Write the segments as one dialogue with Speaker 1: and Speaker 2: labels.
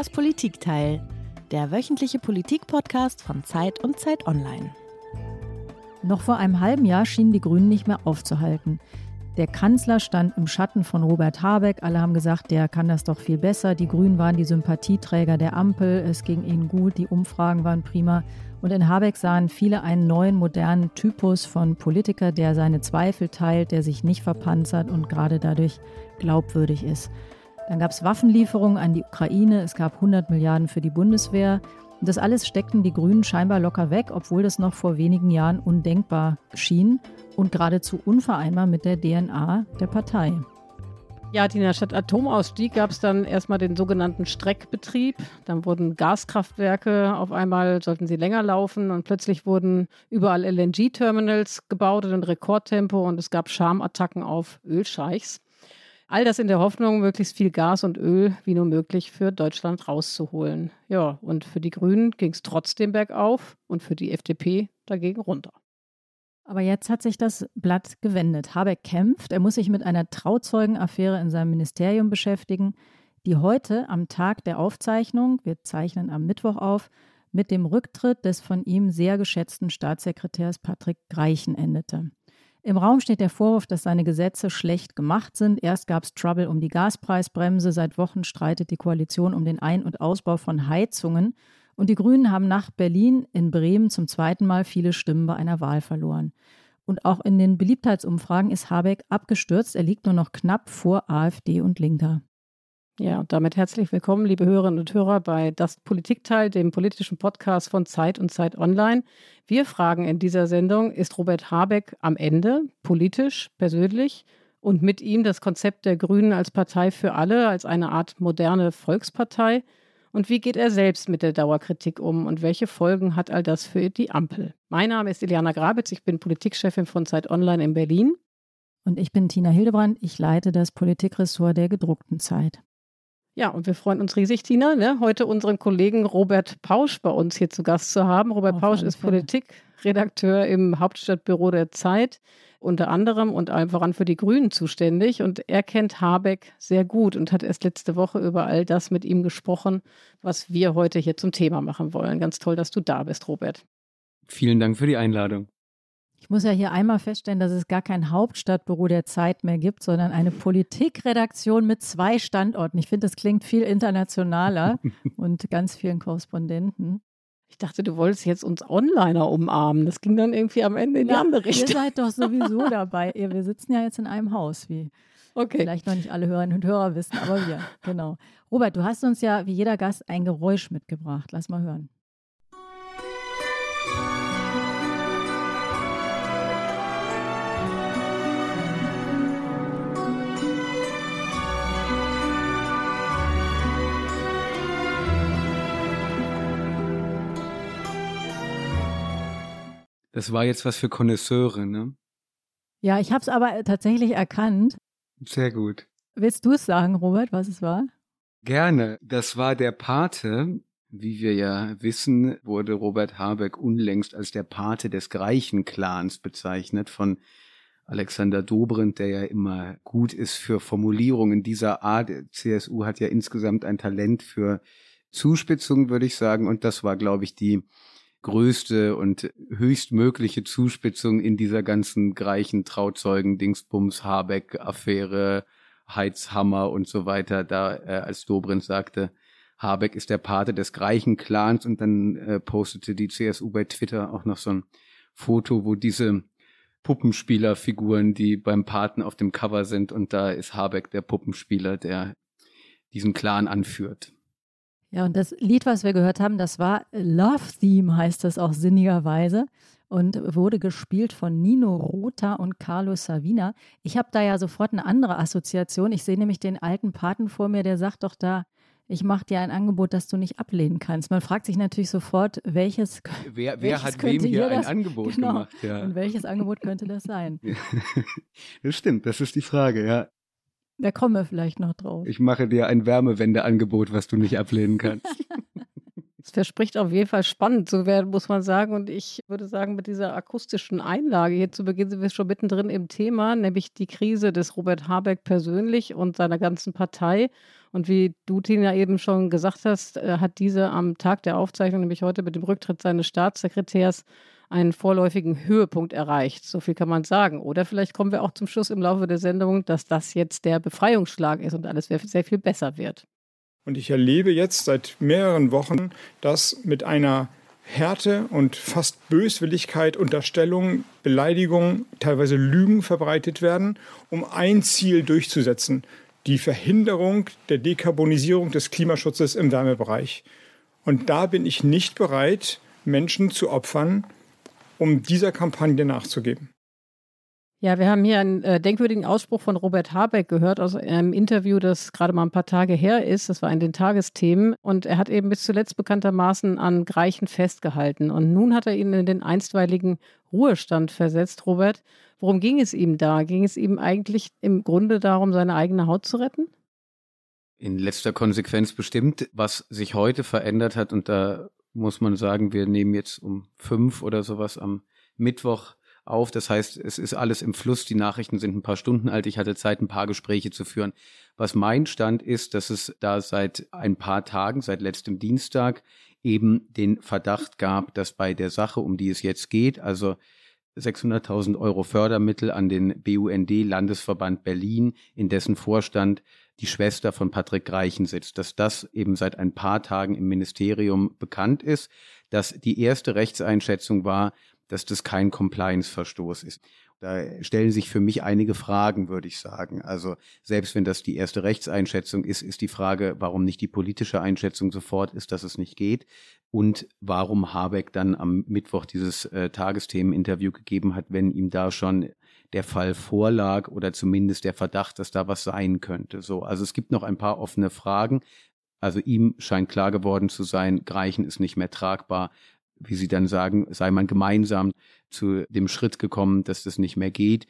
Speaker 1: Das Politikteil, der wöchentliche Politik-Podcast von Zeit und Zeit Online.
Speaker 2: Noch vor einem halben Jahr schienen die Grünen nicht mehr aufzuhalten. Der Kanzler stand im Schatten von Robert Habeck. Alle haben gesagt, der kann das doch viel besser. Die Grünen waren die Sympathieträger der Ampel. Es ging ihnen gut. Die Umfragen waren prima. Und in Habeck sahen viele einen neuen, modernen Typus von Politiker, der seine Zweifel teilt, der sich nicht verpanzert und gerade dadurch glaubwürdig ist. Dann gab es Waffenlieferungen an die Ukraine. Es gab 100 Milliarden für die Bundeswehr. Und das alles steckten die Grünen scheinbar locker weg, obwohl das noch vor wenigen Jahren undenkbar schien und geradezu unvereinbar mit der DNA der Partei.
Speaker 3: Ja, Tina, statt Atomausstieg gab es dann erstmal den sogenannten Streckbetrieb. Dann wurden Gaskraftwerke auf einmal, sollten sie länger laufen und plötzlich wurden überall LNG-Terminals gebaut in Rekordtempo und es gab Schamattacken auf Ölscheichs. All das in der Hoffnung, möglichst viel Gas und Öl wie nur möglich für Deutschland rauszuholen. Ja, und für die Grünen ging es trotzdem bergauf und für die FDP dagegen runter.
Speaker 2: Aber jetzt hat sich das Blatt gewendet. Habeck kämpft. Er muss sich mit einer Trauzeugenaffäre in seinem Ministerium beschäftigen, die heute am Tag der Aufzeichnung, wir zeichnen am Mittwoch auf, mit dem Rücktritt des von ihm sehr geschätzten Staatssekretärs Patrick Greichen endete. Im Raum steht der Vorwurf, dass seine Gesetze schlecht gemacht sind. Erst gab es Trouble um die Gaspreisbremse. Seit Wochen streitet die Koalition um den Ein- und Ausbau von Heizungen. Und die Grünen haben nach Berlin in Bremen zum zweiten Mal viele Stimmen bei einer Wahl verloren. Und auch in den Beliebtheitsumfragen ist Habeck abgestürzt. Er liegt nur noch knapp vor AfD und Linker.
Speaker 3: Ja, und damit herzlich willkommen, liebe Hörerinnen und Hörer, bei Das Politikteil, dem politischen Podcast von Zeit und Zeit Online. Wir fragen in dieser Sendung, ist Robert Habeck am Ende, politisch, persönlich und mit ihm das Konzept der Grünen als Partei für alle, als eine Art moderne Volkspartei? Und wie geht er selbst mit der Dauerkritik um und welche Folgen hat all das für die Ampel? Mein Name ist Iliana Grabitz, ich bin Politikchefin von Zeit Online in Berlin.
Speaker 2: Und ich bin Tina Hildebrand, ich leite das Politikressort der gedruckten Zeit.
Speaker 3: Ja, und wir freuen uns riesig, Tina, ne, heute unseren Kollegen Robert Pausch bei uns hier zu Gast zu haben. Robert Auf Pausch ist Politikredakteur im Hauptstadtbüro der Zeit unter anderem und allen voran für die Grünen zuständig. Und er kennt Habeck sehr gut und hat erst letzte Woche über all das mit ihm gesprochen, was wir heute hier zum Thema machen wollen. Ganz toll, dass du da bist, Robert.
Speaker 4: Vielen Dank für die Einladung.
Speaker 2: Ich muss ja hier einmal feststellen, dass es gar kein Hauptstadtbüro der Zeit mehr gibt, sondern eine Politikredaktion mit zwei Standorten. Ich finde, das klingt viel internationaler und ganz vielen Korrespondenten.
Speaker 3: Ich dachte, du wolltest jetzt uns Onliner umarmen. Das ging dann irgendwie am Ende in die andere Richtung.
Speaker 2: Ihr seid doch sowieso dabei. Wir sitzen ja jetzt in einem Haus, wie okay. vielleicht noch nicht alle Hörerinnen und Hörer wissen, aber wir, genau. Robert, du hast uns ja wie jeder Gast ein Geräusch mitgebracht. Lass mal hören.
Speaker 4: Das war jetzt was für Konnoisseure, ne?
Speaker 2: Ja, ich habe es aber tatsächlich erkannt.
Speaker 4: Sehr gut.
Speaker 2: Willst du es sagen, Robert, was es war?
Speaker 4: Gerne. Das war der Pate. Wie wir ja wissen, wurde Robert Habeck unlängst als der Pate des Greichen-Clans bezeichnet von Alexander Dobrindt, der ja immer gut ist für Formulierungen dieser Art. CSU hat ja insgesamt ein Talent für Zuspitzung, würde ich sagen. Und das war, glaube ich, die größte und höchstmögliche Zuspitzung in dieser ganzen Greichen Trauzeugen Dingsbums Habeck Affäre Heizhammer und so weiter da äh, als Dobrindt sagte Habeck ist der Pate des Greichen Clans und dann äh, postete die CSU bei Twitter auch noch so ein Foto wo diese Puppenspielerfiguren die beim Paten auf dem Cover sind und da ist Habeck der Puppenspieler der diesen Clan anführt
Speaker 2: ja, und das Lied, was wir gehört haben, das war Love Theme, heißt das auch sinnigerweise und wurde gespielt von Nino Rota und Carlos Savina. Ich habe da ja sofort eine andere Assoziation. Ich sehe nämlich den alten Paten vor mir, der sagt doch da, ich mache dir ein Angebot, das du nicht ablehnen kannst. Man fragt sich natürlich sofort, welches.
Speaker 4: Wer, wer welches hat wem hier ein Angebot genau, gemacht?
Speaker 2: Ja. Und welches Angebot könnte das sein?
Speaker 4: das stimmt, das ist die Frage, ja.
Speaker 2: Da kommen wir vielleicht noch drauf.
Speaker 4: Ich mache dir ein Wärmewendeangebot, was du nicht ablehnen kannst.
Speaker 3: Es verspricht auf jeden Fall spannend zu werden, muss man sagen. Und ich würde sagen, mit dieser akustischen Einlage hier zu Beginn sind wir schon mittendrin im Thema, nämlich die Krise des Robert Habeck persönlich und seiner ganzen Partei. Und wie du, Tina, eben schon gesagt hast, äh, hat diese am Tag der Aufzeichnung, nämlich heute mit dem Rücktritt seines Staatssekretärs, einen vorläufigen Höhepunkt erreicht. So viel kann man sagen. Oder vielleicht kommen wir auch zum Schluss im Laufe der Sendung, dass das jetzt der Befreiungsschlag ist und alles sehr viel besser wird.
Speaker 5: Und ich erlebe jetzt seit mehreren Wochen, dass mit einer Härte und fast Böswilligkeit, Unterstellungen, Beleidigungen, teilweise Lügen verbreitet werden, um ein Ziel durchzusetzen, die Verhinderung der Dekarbonisierung des Klimaschutzes im Wärmebereich. Und da bin ich nicht bereit, Menschen zu opfern, um dieser Kampagne nachzugeben.
Speaker 3: Ja, wir haben hier einen äh, denkwürdigen Ausspruch von Robert Habeck gehört aus einem Interview, das gerade mal ein paar Tage her ist. Das war in den Tagesthemen. Und er hat eben bis zuletzt bekanntermaßen an Greichen festgehalten. Und nun hat er ihn in den einstweiligen Ruhestand versetzt. Robert, worum ging es ihm da? Ging es ihm eigentlich im Grunde darum, seine eigene Haut zu retten?
Speaker 4: In letzter Konsequenz bestimmt, was sich heute verändert hat. Und da muss man sagen, wir nehmen jetzt um fünf oder sowas am Mittwoch auf. Das heißt, es ist alles im Fluss. Die Nachrichten sind ein paar Stunden alt. Ich hatte Zeit, ein paar Gespräche zu führen. Was mein Stand ist, dass es da seit ein paar Tagen, seit letztem Dienstag, eben den Verdacht gab, dass bei der Sache, um die es jetzt geht, also 600.000 Euro Fördermittel an den BUND Landesverband Berlin, in dessen Vorstand die Schwester von Patrick Greichen sitzt, dass das eben seit ein paar Tagen im Ministerium bekannt ist, dass die erste Rechtseinschätzung war, dass das kein Compliance-Verstoß ist. Da stellen sich für mich einige Fragen, würde ich sagen. Also selbst wenn das die erste Rechtseinschätzung ist, ist die Frage, warum nicht die politische Einschätzung sofort ist, dass es nicht geht und warum Habeck dann am Mittwoch dieses äh, Tagesthemeninterview gegeben hat, wenn ihm da schon der Fall vorlag oder zumindest der Verdacht, dass da was sein könnte. So, also es gibt noch ein paar offene Fragen. Also ihm scheint klar geworden zu sein, Greichen ist nicht mehr tragbar wie Sie dann sagen, sei man gemeinsam zu dem Schritt gekommen, dass das nicht mehr geht.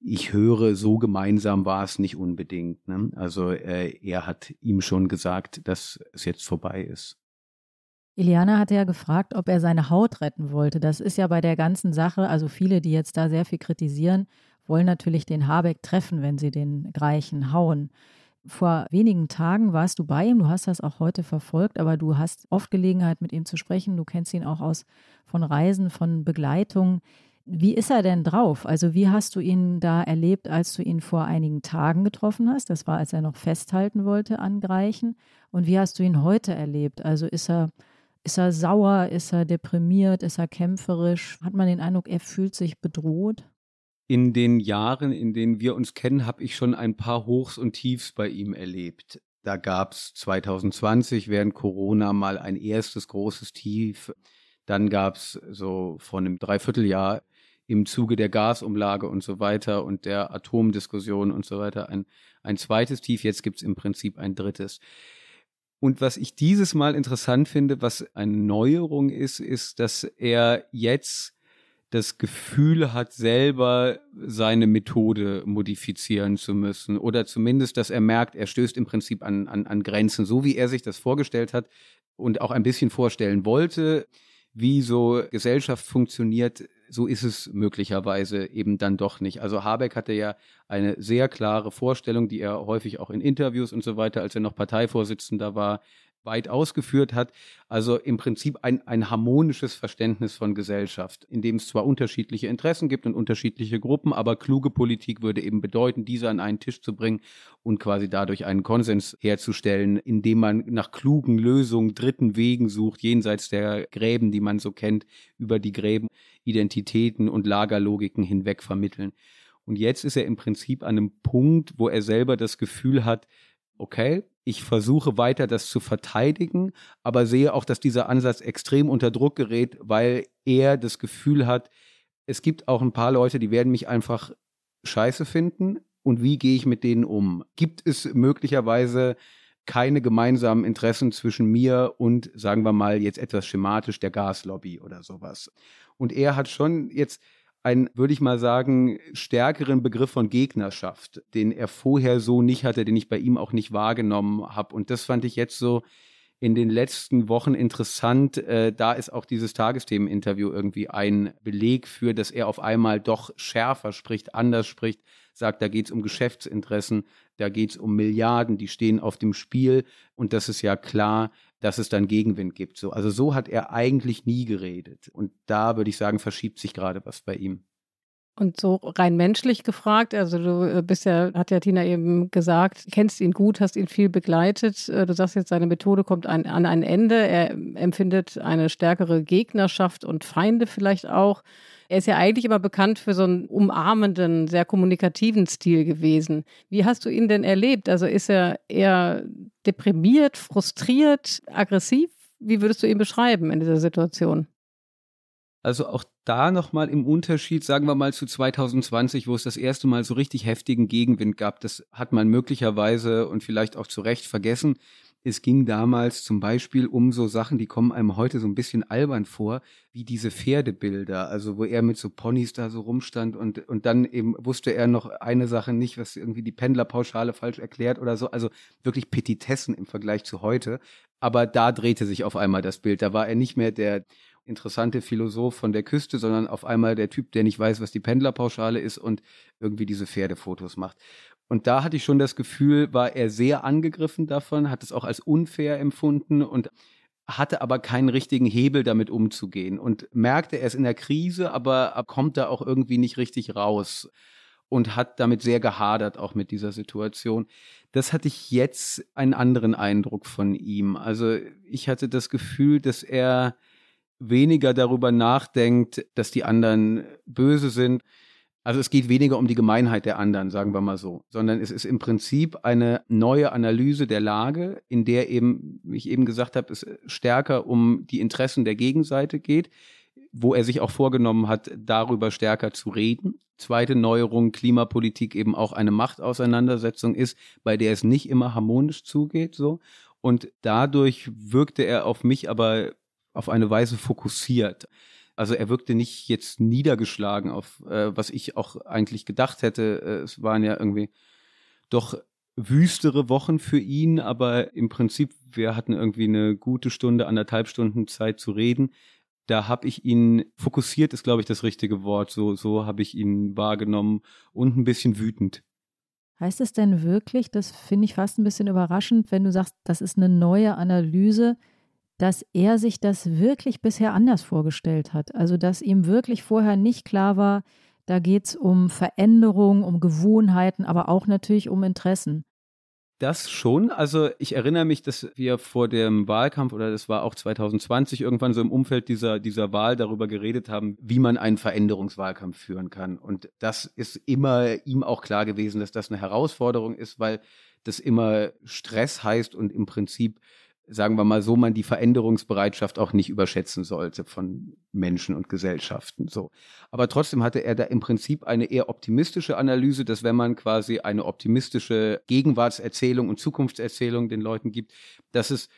Speaker 4: Ich höre, so gemeinsam war es nicht unbedingt. Ne? Also äh, er hat ihm schon gesagt, dass es jetzt vorbei ist.
Speaker 2: Iliana hatte ja gefragt, ob er seine Haut retten wollte. Das ist ja bei der ganzen Sache, also viele, die jetzt da sehr viel kritisieren, wollen natürlich den Habeck treffen, wenn sie den Greichen hauen. Vor wenigen Tagen warst du bei ihm, du hast das auch heute verfolgt, aber du hast oft Gelegenheit, mit ihm zu sprechen. Du kennst ihn auch aus von Reisen, von Begleitung. Wie ist er denn drauf? Also, wie hast du ihn da erlebt, als du ihn vor einigen Tagen getroffen hast? Das war, als er noch festhalten wollte an Greichen. Und wie hast du ihn heute erlebt? Also, ist er, ist er sauer? Ist er deprimiert? Ist er kämpferisch? Hat man den Eindruck, er fühlt sich bedroht?
Speaker 4: In den Jahren, in denen wir uns kennen, habe ich schon ein paar Hochs und Tiefs bei ihm erlebt. Da gab es 2020 während Corona mal ein erstes großes Tief. Dann gab es so vor einem Dreivierteljahr im Zuge der Gasumlage und so weiter und der Atomdiskussion und so weiter ein, ein zweites Tief. Jetzt gibt es im Prinzip ein drittes. Und was ich dieses Mal interessant finde, was eine Neuerung ist, ist, dass er jetzt das Gefühl hat, selber seine Methode modifizieren zu müssen. Oder zumindest, dass er merkt, er stößt im Prinzip an, an, an Grenzen, so wie er sich das vorgestellt hat und auch ein bisschen vorstellen wollte, wie so Gesellschaft funktioniert, so ist es möglicherweise eben dann doch nicht. Also Habeck hatte ja eine sehr klare Vorstellung, die er häufig auch in Interviews und so weiter, als er noch Parteivorsitzender war, weit ausgeführt hat. Also im Prinzip ein, ein harmonisches Verständnis von Gesellschaft, in dem es zwar unterschiedliche Interessen gibt und unterschiedliche Gruppen, aber kluge Politik würde eben bedeuten, diese an einen Tisch zu bringen und quasi dadurch einen Konsens herzustellen, indem man nach klugen Lösungen, dritten Wegen sucht, jenseits der Gräben, die man so kennt, über die Gräben Identitäten und Lagerlogiken hinweg vermitteln. Und jetzt ist er im Prinzip an einem Punkt, wo er selber das Gefühl hat, okay, ich versuche weiter das zu verteidigen, aber sehe auch, dass dieser Ansatz extrem unter Druck gerät, weil er das Gefühl hat, es gibt auch ein paar Leute, die werden mich einfach scheiße finden. Und wie gehe ich mit denen um? Gibt es möglicherweise keine gemeinsamen Interessen zwischen mir und, sagen wir mal, jetzt etwas schematisch der Gaslobby oder sowas? Und er hat schon jetzt einen, würde ich mal sagen, stärkeren Begriff von Gegnerschaft, den er vorher so nicht hatte, den ich bei ihm auch nicht wahrgenommen habe. Und das fand ich jetzt so in den letzten Wochen interessant. Äh, da ist auch dieses Tagesthemeninterview irgendwie ein Beleg für, dass er auf einmal doch schärfer spricht, anders spricht, sagt, da geht es um Geschäftsinteressen, da geht es um Milliarden, die stehen auf dem Spiel und das ist ja klar, dass es dann Gegenwind gibt. So, also so hat er eigentlich nie geredet. Und da würde ich sagen, verschiebt sich gerade was bei ihm.
Speaker 3: Und so rein menschlich gefragt, also du äh, bist ja, hat ja Tina eben gesagt, kennst ihn gut, hast ihn viel begleitet. Äh, du sagst jetzt, seine Methode kommt ein, an ein Ende. Er empfindet eine stärkere Gegnerschaft und Feinde vielleicht auch. Er ist ja eigentlich immer bekannt für so einen umarmenden, sehr kommunikativen Stil gewesen. Wie hast du ihn denn erlebt? Also ist er eher deprimiert, frustriert, aggressiv? Wie würdest du ihn beschreiben in dieser Situation?
Speaker 4: Also auch da nochmal im Unterschied, sagen wir mal zu 2020, wo es das erste Mal so richtig heftigen Gegenwind gab, das hat man möglicherweise und vielleicht auch zu Recht vergessen. Es ging damals zum Beispiel um so Sachen, die kommen einem heute so ein bisschen albern vor, wie diese Pferdebilder, also wo er mit so Ponys da so rumstand und, und dann eben wusste er noch eine Sache nicht, was irgendwie die Pendlerpauschale falsch erklärt oder so, also wirklich Petitessen im Vergleich zu heute. Aber da drehte sich auf einmal das Bild. Da war er nicht mehr der interessante Philosoph von der Küste, sondern auf einmal der Typ, der nicht weiß, was die Pendlerpauschale ist und irgendwie diese Pferdefotos macht. Und da hatte ich schon das Gefühl, war er sehr angegriffen davon, hat es auch als unfair empfunden und hatte aber keinen richtigen Hebel damit umzugehen und merkte, er ist in der Krise, aber kommt da auch irgendwie nicht richtig raus und hat damit sehr gehadert, auch mit dieser Situation. Das hatte ich jetzt einen anderen Eindruck von ihm. Also ich hatte das Gefühl, dass er weniger darüber nachdenkt, dass die anderen böse sind, also es geht weniger um die Gemeinheit der anderen, sagen wir mal so, sondern es ist im Prinzip eine neue Analyse der Lage, in der eben, wie ich eben gesagt habe, es stärker um die Interessen der Gegenseite geht, wo er sich auch vorgenommen hat, darüber stärker zu reden. Zweite Neuerung, Klimapolitik eben auch eine Machtauseinandersetzung ist, bei der es nicht immer harmonisch zugeht, so. Und dadurch wirkte er auf mich aber auf eine Weise fokussiert. Also er wirkte nicht jetzt niedergeschlagen auf, äh, was ich auch eigentlich gedacht hätte. Äh, es waren ja irgendwie doch wüstere Wochen für ihn, aber im Prinzip, wir hatten irgendwie eine gute Stunde, anderthalb Stunden Zeit zu reden. Da habe ich ihn fokussiert, ist glaube ich das richtige Wort. So, so habe ich ihn wahrgenommen und ein bisschen wütend.
Speaker 2: Heißt es denn wirklich, das finde ich fast ein bisschen überraschend, wenn du sagst, das ist eine neue Analyse, dass er sich das wirklich bisher anders vorgestellt hat. Also dass ihm wirklich vorher nicht klar war, da geht es um Veränderung, um Gewohnheiten, aber auch natürlich um Interessen.
Speaker 4: Das schon. Also ich erinnere mich, dass wir vor dem Wahlkampf oder das war auch 2020 irgendwann so im Umfeld dieser, dieser Wahl darüber geredet haben, wie man einen Veränderungswahlkampf führen kann. Und das ist immer ihm auch klar gewesen, dass das eine Herausforderung ist, weil das immer Stress heißt und im Prinzip sagen wir mal so, man die Veränderungsbereitschaft auch nicht überschätzen sollte von Menschen und Gesellschaften. So. Aber trotzdem hatte er da im Prinzip eine eher optimistische Analyse, dass wenn man quasi eine optimistische Gegenwartserzählung und Zukunftserzählung den Leuten gibt, dass es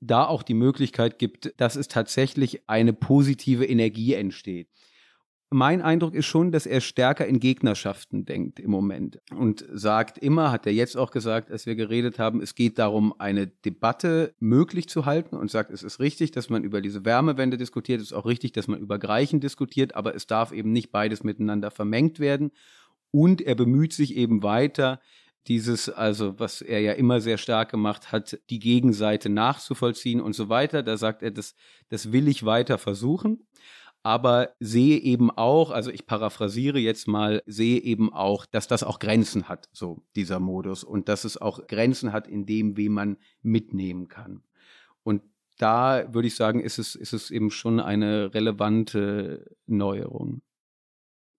Speaker 4: da auch die Möglichkeit gibt, dass es tatsächlich eine positive Energie entsteht mein Eindruck ist schon, dass er stärker in Gegnerschaften denkt im Moment und sagt immer, hat er jetzt auch gesagt, als wir geredet haben, es geht darum, eine Debatte möglich zu halten und sagt, es ist richtig, dass man über diese Wärmewende diskutiert, es ist auch richtig, dass man über Greichen diskutiert, aber es darf eben nicht beides miteinander vermengt werden. Und er bemüht sich eben weiter, dieses, also was er ja immer sehr stark gemacht hat, die Gegenseite nachzuvollziehen und so weiter. Da sagt er, das, das will ich weiter versuchen aber sehe eben auch, also ich paraphrasiere jetzt mal, sehe eben auch, dass das auch Grenzen hat, so dieser Modus und dass es auch Grenzen hat in dem, wie man mitnehmen kann. Und da würde ich sagen, ist es, ist es eben schon eine relevante Neuerung.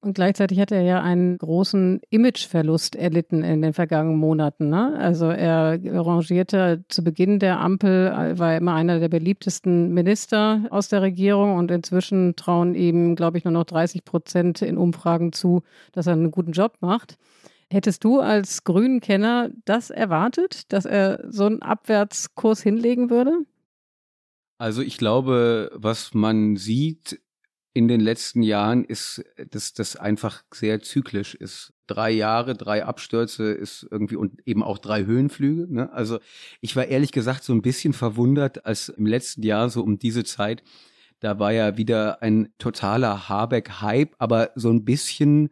Speaker 3: Und gleichzeitig hat er ja einen großen Imageverlust erlitten in den vergangenen Monaten. Ne? Also er rangierte zu Beginn der Ampel, war immer einer der beliebtesten Minister aus der Regierung und inzwischen trauen ihm, glaube ich, nur noch 30 Prozent in Umfragen zu, dass er einen guten Job macht. Hättest du als Grünen-Kenner das erwartet, dass er so einen Abwärtskurs hinlegen würde?
Speaker 4: Also ich glaube, was man sieht, in den letzten Jahren ist, dass das einfach sehr zyklisch ist. drei Jahre, drei Abstürze ist irgendwie und eben auch drei Höhenflüge. Ne? Also ich war ehrlich gesagt so ein bisschen verwundert, als im letzten Jahr so um diese Zeit, da war ja wieder ein totaler Habeck-Hype, aber so ein bisschen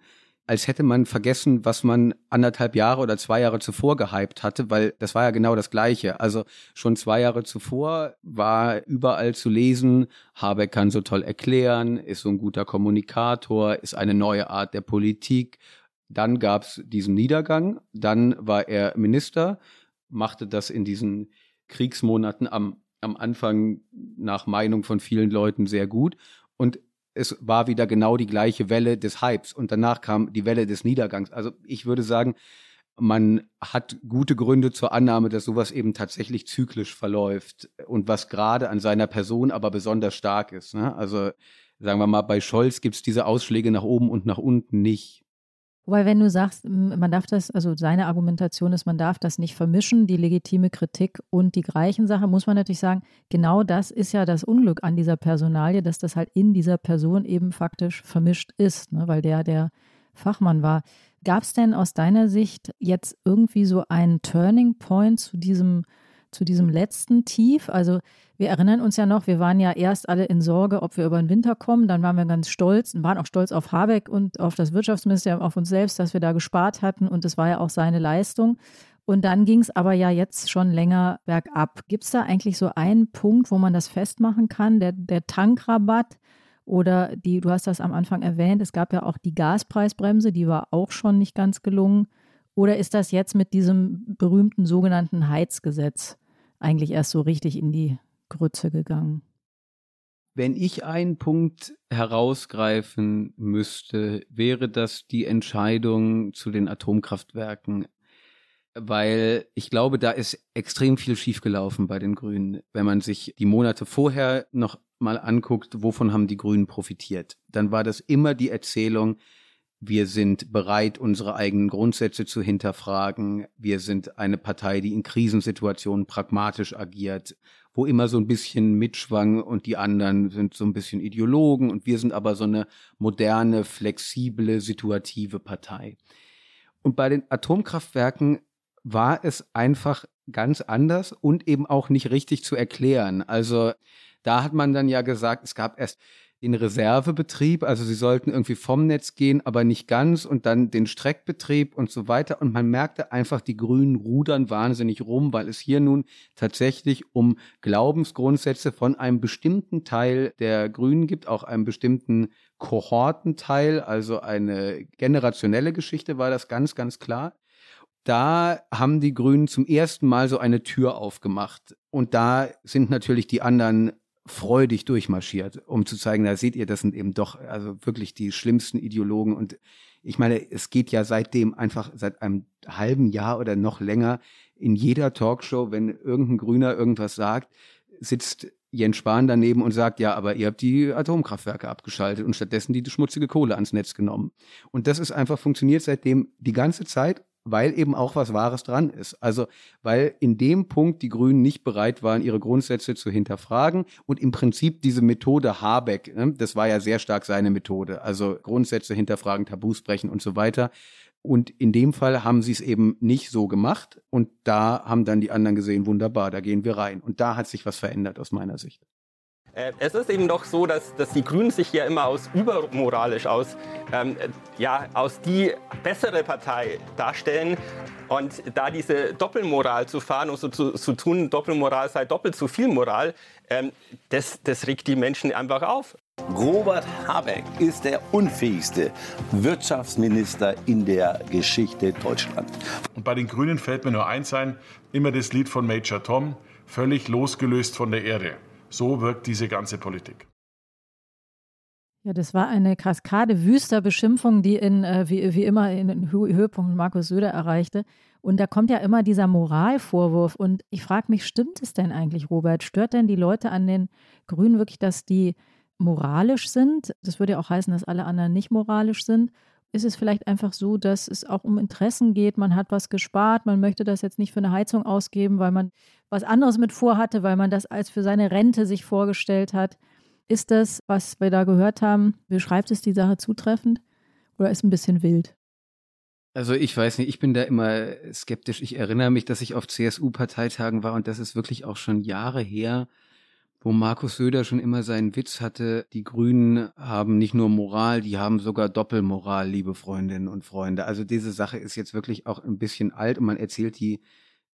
Speaker 4: als hätte man vergessen, was man anderthalb Jahre oder zwei Jahre zuvor gehypt hatte, weil das war ja genau das Gleiche. Also schon zwei Jahre zuvor war überall zu lesen, Habeck kann so toll erklären, ist so ein guter Kommunikator, ist eine neue Art der Politik. Dann gab's diesen Niedergang, dann war er Minister, machte das in diesen Kriegsmonaten am, am Anfang nach Meinung von vielen Leuten sehr gut. Und es war wieder genau die gleiche Welle des Hypes und danach kam die Welle des Niedergangs. Also ich würde sagen, man hat gute Gründe zur Annahme, dass sowas eben tatsächlich zyklisch verläuft und was gerade an seiner Person aber besonders stark ist. Ne? Also sagen wir mal, bei Scholz gibt es diese Ausschläge nach oben und nach unten nicht.
Speaker 2: Wobei, wenn du sagst, man darf das, also seine Argumentation ist, man darf das nicht vermischen, die legitime Kritik und die Greichensache, muss man natürlich sagen, genau das ist ja das Unglück an dieser Personalie, dass das halt in dieser Person eben faktisch vermischt ist, ne, weil der der Fachmann war. Gab es denn aus deiner Sicht jetzt irgendwie so einen Turning Point zu diesem zu diesem letzten Tief. Also wir erinnern uns ja noch, wir waren ja erst alle in Sorge, ob wir über den Winter kommen. Dann waren wir ganz stolz und waren auch stolz auf Habeck und auf das Wirtschaftsministerium, auf uns selbst, dass wir da gespart hatten. Und das war ja auch seine Leistung. Und dann ging es aber ja jetzt schon länger bergab. Gibt es da eigentlich so einen Punkt, wo man das festmachen kann? Der, der Tankrabatt oder die, du hast das am Anfang erwähnt, es gab ja auch die Gaspreisbremse, die war auch schon nicht ganz gelungen. Oder ist das jetzt mit diesem berühmten sogenannten Heizgesetz eigentlich erst so richtig in die Grütze gegangen?
Speaker 4: Wenn ich einen Punkt herausgreifen müsste, wäre das die Entscheidung zu den Atomkraftwerken. Weil ich glaube, da ist extrem viel schiefgelaufen bei den Grünen. Wenn man sich die Monate vorher noch mal anguckt, wovon haben die Grünen profitiert, dann war das immer die Erzählung, wir sind bereit, unsere eigenen Grundsätze zu hinterfragen. Wir sind eine Partei, die in Krisensituationen pragmatisch agiert, wo immer so ein bisschen mitschwang und die anderen sind so ein bisschen Ideologen und wir sind aber so eine moderne, flexible, situative Partei. Und bei den Atomkraftwerken war es einfach ganz anders und eben auch nicht richtig zu erklären. Also da hat man dann ja gesagt, es gab erst den Reservebetrieb, also sie sollten irgendwie vom Netz gehen, aber nicht ganz und dann den Streckbetrieb und so weiter. Und man merkte einfach, die Grünen rudern wahnsinnig rum, weil es hier nun tatsächlich um Glaubensgrundsätze von einem bestimmten Teil der Grünen gibt, auch einem bestimmten Kohortenteil, also eine generationelle Geschichte war das ganz, ganz klar da haben die Grünen zum ersten Mal so eine Tür aufgemacht. Und da sind natürlich die anderen freudig durchmarschiert, um zu zeigen, da seht ihr, das sind eben doch also wirklich die schlimmsten Ideologen. Und ich meine, es geht ja seitdem einfach seit einem halben Jahr oder noch länger in jeder Talkshow, wenn irgendein Grüner irgendwas sagt, sitzt Jens Spahn daneben und sagt, ja, aber ihr habt die Atomkraftwerke abgeschaltet und stattdessen die schmutzige Kohle ans Netz genommen. Und das ist einfach funktioniert seitdem die ganze Zeit weil eben auch was Wahres dran ist. Also weil in dem Punkt die Grünen nicht bereit waren, ihre Grundsätze zu hinterfragen und im Prinzip diese Methode Habeck, ne, das war ja sehr stark seine Methode, also Grundsätze hinterfragen, Tabus brechen und so weiter. Und in dem Fall haben sie es eben nicht so gemacht und da haben dann die anderen gesehen, wunderbar, da gehen wir rein. Und da hat sich was verändert aus meiner Sicht.
Speaker 6: Äh, es ist eben doch so, dass, dass die Grünen sich ja immer aus übermoralisch, aus, ähm, ja, aus die bessere Partei darstellen. Und da diese Doppelmoral zu fahren und so zu, zu tun, Doppelmoral sei doppelt so viel Moral, ähm, das, das regt die Menschen einfach auf.
Speaker 7: Robert Habeck ist der unfähigste Wirtschaftsminister in der Geschichte Deutschlands.
Speaker 8: Und bei den Grünen fällt mir nur eins ein, immer das Lied von Major Tom, völlig losgelöst von der Erde. So wirkt diese ganze Politik.
Speaker 2: Ja, das war eine Kaskade wüster Beschimpfungen, die in, äh, wie, wie immer in den Höhepunkt Markus Söder erreichte. Und da kommt ja immer dieser Moralvorwurf. Und ich frage mich, stimmt es denn eigentlich, Robert? Stört denn die Leute an den Grünen wirklich, dass die moralisch sind? Das würde ja auch heißen, dass alle anderen nicht moralisch sind ist es vielleicht einfach so, dass es auch um Interessen geht. Man hat was gespart, man möchte das jetzt nicht für eine Heizung ausgeben, weil man was anderes mit vorhatte, weil man das als für seine Rente sich vorgestellt hat. Ist das, was wir da gehört haben, beschreibt es die Sache zutreffend oder ist ein bisschen wild?
Speaker 4: Also ich weiß nicht, ich bin da immer skeptisch. Ich erinnere mich, dass ich auf CSU-Parteitagen war und das ist wirklich auch schon Jahre her, wo Markus Söder schon immer seinen Witz hatte, die Grünen haben nicht nur Moral, die haben sogar Doppelmoral, liebe Freundinnen und Freunde. Also diese Sache ist jetzt wirklich auch ein bisschen alt und man erzählt die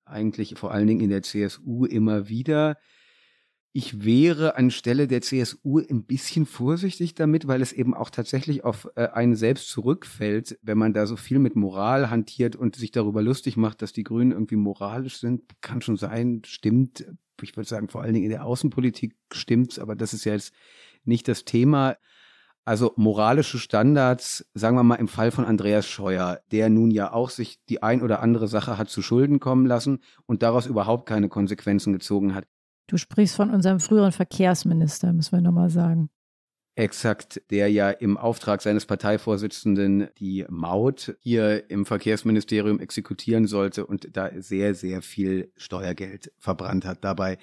Speaker 4: eigentlich vor allen Dingen in der CSU immer wieder. Ich wäre anstelle der CSU ein bisschen vorsichtig damit, weil es eben auch tatsächlich auf äh, einen selbst zurückfällt, wenn man da so viel mit Moral hantiert und sich darüber lustig macht, dass die Grünen irgendwie moralisch sind. Kann schon sein, stimmt. Ich würde sagen, vor allen Dingen in der Außenpolitik stimmt's, aber das ist ja jetzt nicht das Thema. Also moralische Standards, sagen wir mal im Fall von Andreas Scheuer, der nun ja auch sich die ein oder andere Sache hat zu Schulden kommen lassen und daraus überhaupt keine Konsequenzen gezogen hat.
Speaker 2: Du sprichst von unserem früheren Verkehrsminister, müssen wir nochmal sagen.
Speaker 4: Exakt, der ja im Auftrag seines Parteivorsitzenden die Maut hier im Verkehrsministerium exekutieren sollte und da sehr, sehr viel Steuergeld verbrannt hat dabei.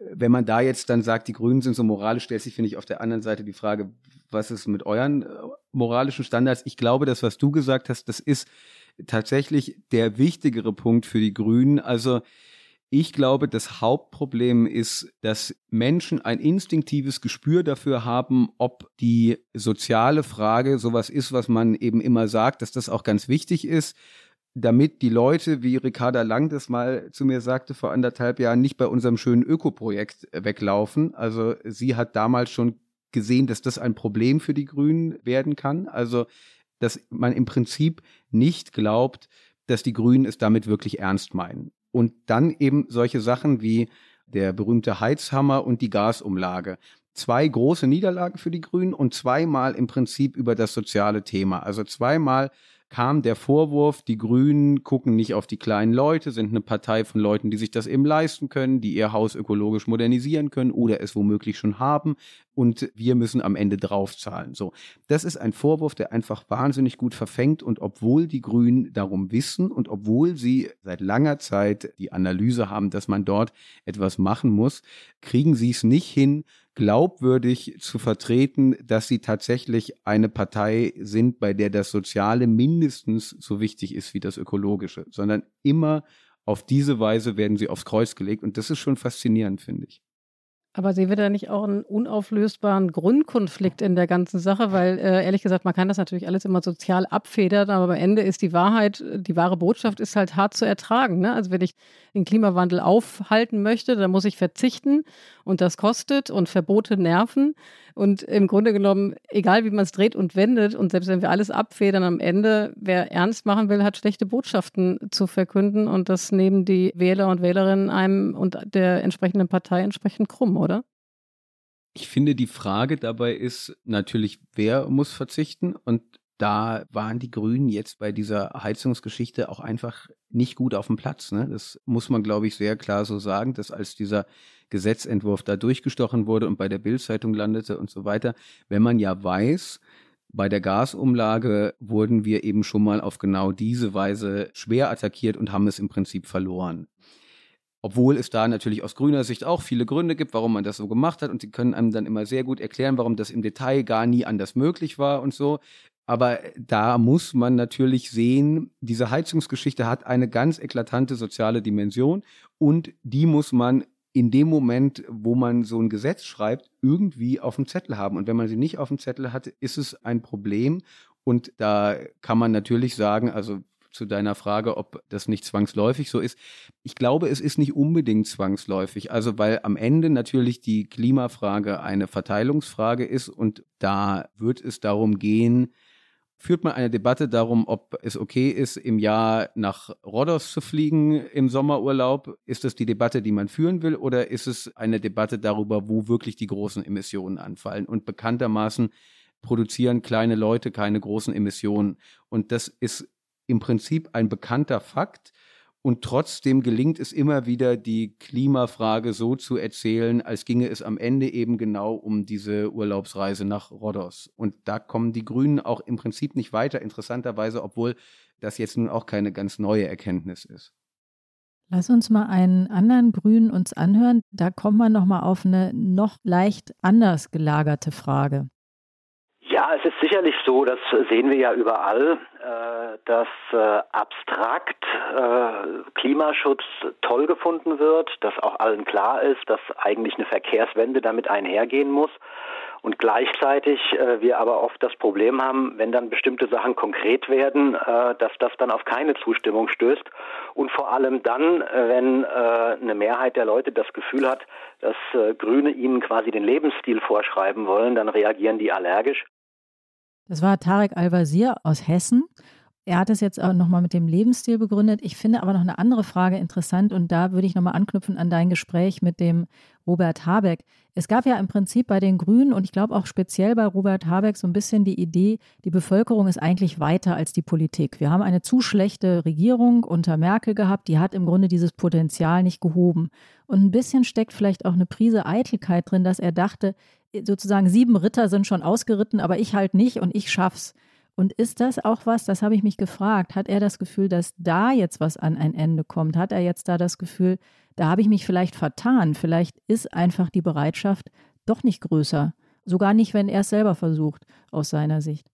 Speaker 4: Wenn man da jetzt dann sagt, die Grünen sind so moralisch, stellt sich, finde ich, auf der anderen Seite die Frage, was ist mit euren äh, moralischen Standards? Ich glaube, das, was du gesagt hast, das ist tatsächlich der wichtigere Punkt für die Grünen. Also ich glaube, das Hauptproblem ist, dass Menschen ein instinktives Gespür dafür haben, ob die soziale Frage sowas ist, was man eben immer sagt, dass das auch ganz wichtig ist, damit die Leute, wie Ricarda Lang das mal zu mir sagte vor anderthalb Jahren, nicht bei unserem schönen Ökoprojekt weglaufen. Also sie hat damals schon gesehen, dass das ein Problem für die Grünen werden kann. Also, dass man im Prinzip nicht glaubt, dass die Grünen es damit wirklich ernst meinen. Und dann eben solche Sachen wie der berühmte Heizhammer und die Gasumlage. Zwei große Niederlagen für die Grünen und zweimal im Prinzip über das soziale Thema. Also zweimal kam der Vorwurf, die Grünen gucken nicht auf die kleinen Leute, sind eine Partei von Leuten, die sich das eben leisten können, die ihr Haus ökologisch modernisieren können oder es womöglich schon haben und wir müssen am Ende draufzahlen. So. Das ist ein Vorwurf, der einfach wahnsinnig gut verfängt und obwohl die Grünen darum wissen und obwohl sie seit langer Zeit die Analyse haben, dass man dort etwas machen muss, kriegen sie es nicht hin, glaubwürdig zu vertreten, dass sie tatsächlich eine Partei sind, bei der das Soziale mindestens so wichtig ist wie das Ökologische, sondern immer auf diese Weise werden sie aufs Kreuz gelegt. Und das ist schon faszinierend, finde ich.
Speaker 3: Aber sie wird ja nicht auch einen unauflösbaren Grundkonflikt in der ganzen Sache, weil äh, ehrlich gesagt, man kann das natürlich alles immer sozial abfedern, aber am Ende ist die Wahrheit, die wahre Botschaft ist halt hart zu ertragen. Ne? Also wenn ich den Klimawandel aufhalten möchte, dann muss ich verzichten und das kostet und Verbote nerven. Und im Grunde genommen, egal wie man es dreht und wendet, und selbst wenn wir alles abfedern, am Ende, wer ernst machen will, hat schlechte Botschaften zu verkünden. Und das nehmen die Wähler und Wählerinnen einem und der entsprechenden Partei entsprechend krumm, oder?
Speaker 4: Ich finde, die Frage dabei ist natürlich, wer muss verzichten? Und da waren die Grünen jetzt bei dieser Heizungsgeschichte auch einfach nicht gut auf dem Platz. Ne? Das muss man, glaube ich, sehr klar so sagen, dass als dieser Gesetzentwurf da durchgestochen wurde und bei der Bildzeitung landete und so weiter, wenn man ja weiß, bei der Gasumlage wurden wir eben schon mal auf genau diese Weise schwer attackiert und haben es im Prinzip verloren. Obwohl es da natürlich aus grüner Sicht auch viele Gründe gibt, warum man das so gemacht hat. Und sie können einem dann immer sehr gut erklären, warum das im Detail gar nie anders möglich war und so. Aber da muss man natürlich sehen, diese Heizungsgeschichte hat eine ganz eklatante soziale Dimension und die muss man in dem Moment, wo man so ein Gesetz schreibt, irgendwie auf dem Zettel haben. Und wenn man sie nicht auf dem Zettel hat, ist es ein Problem. Und da kann man natürlich sagen, also zu deiner Frage, ob das nicht zwangsläufig so ist. Ich glaube, es ist nicht unbedingt zwangsläufig. Also, weil am Ende natürlich die Klimafrage eine Verteilungsfrage ist und da wird es darum gehen, führt man eine Debatte darum, ob es okay ist, im Jahr nach Rhodos zu fliegen im Sommerurlaub? Ist das die Debatte, die man führen will, oder ist es eine Debatte darüber, wo wirklich die großen Emissionen anfallen? Und bekanntermaßen produzieren kleine Leute keine großen Emissionen. Und das ist im Prinzip ein bekannter Fakt. Und trotzdem gelingt es immer wieder, die Klimafrage so zu erzählen, als ginge es am Ende eben genau um diese Urlaubsreise nach Rhodos. Und da kommen die Grünen auch im Prinzip nicht weiter, interessanterweise, obwohl das jetzt nun auch keine ganz neue Erkenntnis ist.
Speaker 2: Lass uns mal einen anderen Grünen uns anhören. Da kommt man noch mal auf eine noch leicht anders gelagerte Frage.
Speaker 9: Ja, es ist sicherlich so, das sehen wir ja überall, äh, dass äh, abstrakt äh, Klimaschutz toll gefunden wird, dass auch allen klar ist, dass eigentlich eine Verkehrswende damit einhergehen muss und gleichzeitig wir aber oft das Problem haben, wenn dann bestimmte Sachen konkret werden, dass das dann auf keine Zustimmung stößt und vor allem dann, wenn eine Mehrheit der Leute das Gefühl hat, dass Grüne ihnen quasi den Lebensstil vorschreiben wollen, dann reagieren die allergisch.
Speaker 2: Das war Tarek Al-Wazir aus Hessen. Er hat es jetzt auch nochmal mit dem Lebensstil begründet. Ich finde aber noch eine andere Frage interessant und da würde ich nochmal anknüpfen an dein Gespräch mit dem Robert Habeck. Es gab ja im Prinzip bei den Grünen und ich glaube auch speziell bei Robert Habeck so ein bisschen die Idee, die Bevölkerung ist eigentlich weiter als die Politik. Wir haben eine zu schlechte Regierung unter Merkel gehabt, die hat im Grunde dieses Potenzial nicht gehoben. Und ein bisschen steckt vielleicht auch eine Prise Eitelkeit drin, dass er dachte, sozusagen sieben Ritter sind schon ausgeritten, aber ich halt nicht und ich schaff's. Und ist das auch was, das habe ich mich gefragt, hat er das Gefühl, dass da jetzt was an ein Ende kommt? Hat er jetzt da das Gefühl, da habe ich mich vielleicht vertan? Vielleicht ist einfach die Bereitschaft doch nicht größer. Sogar nicht, wenn er es selber versucht, aus seiner Sicht.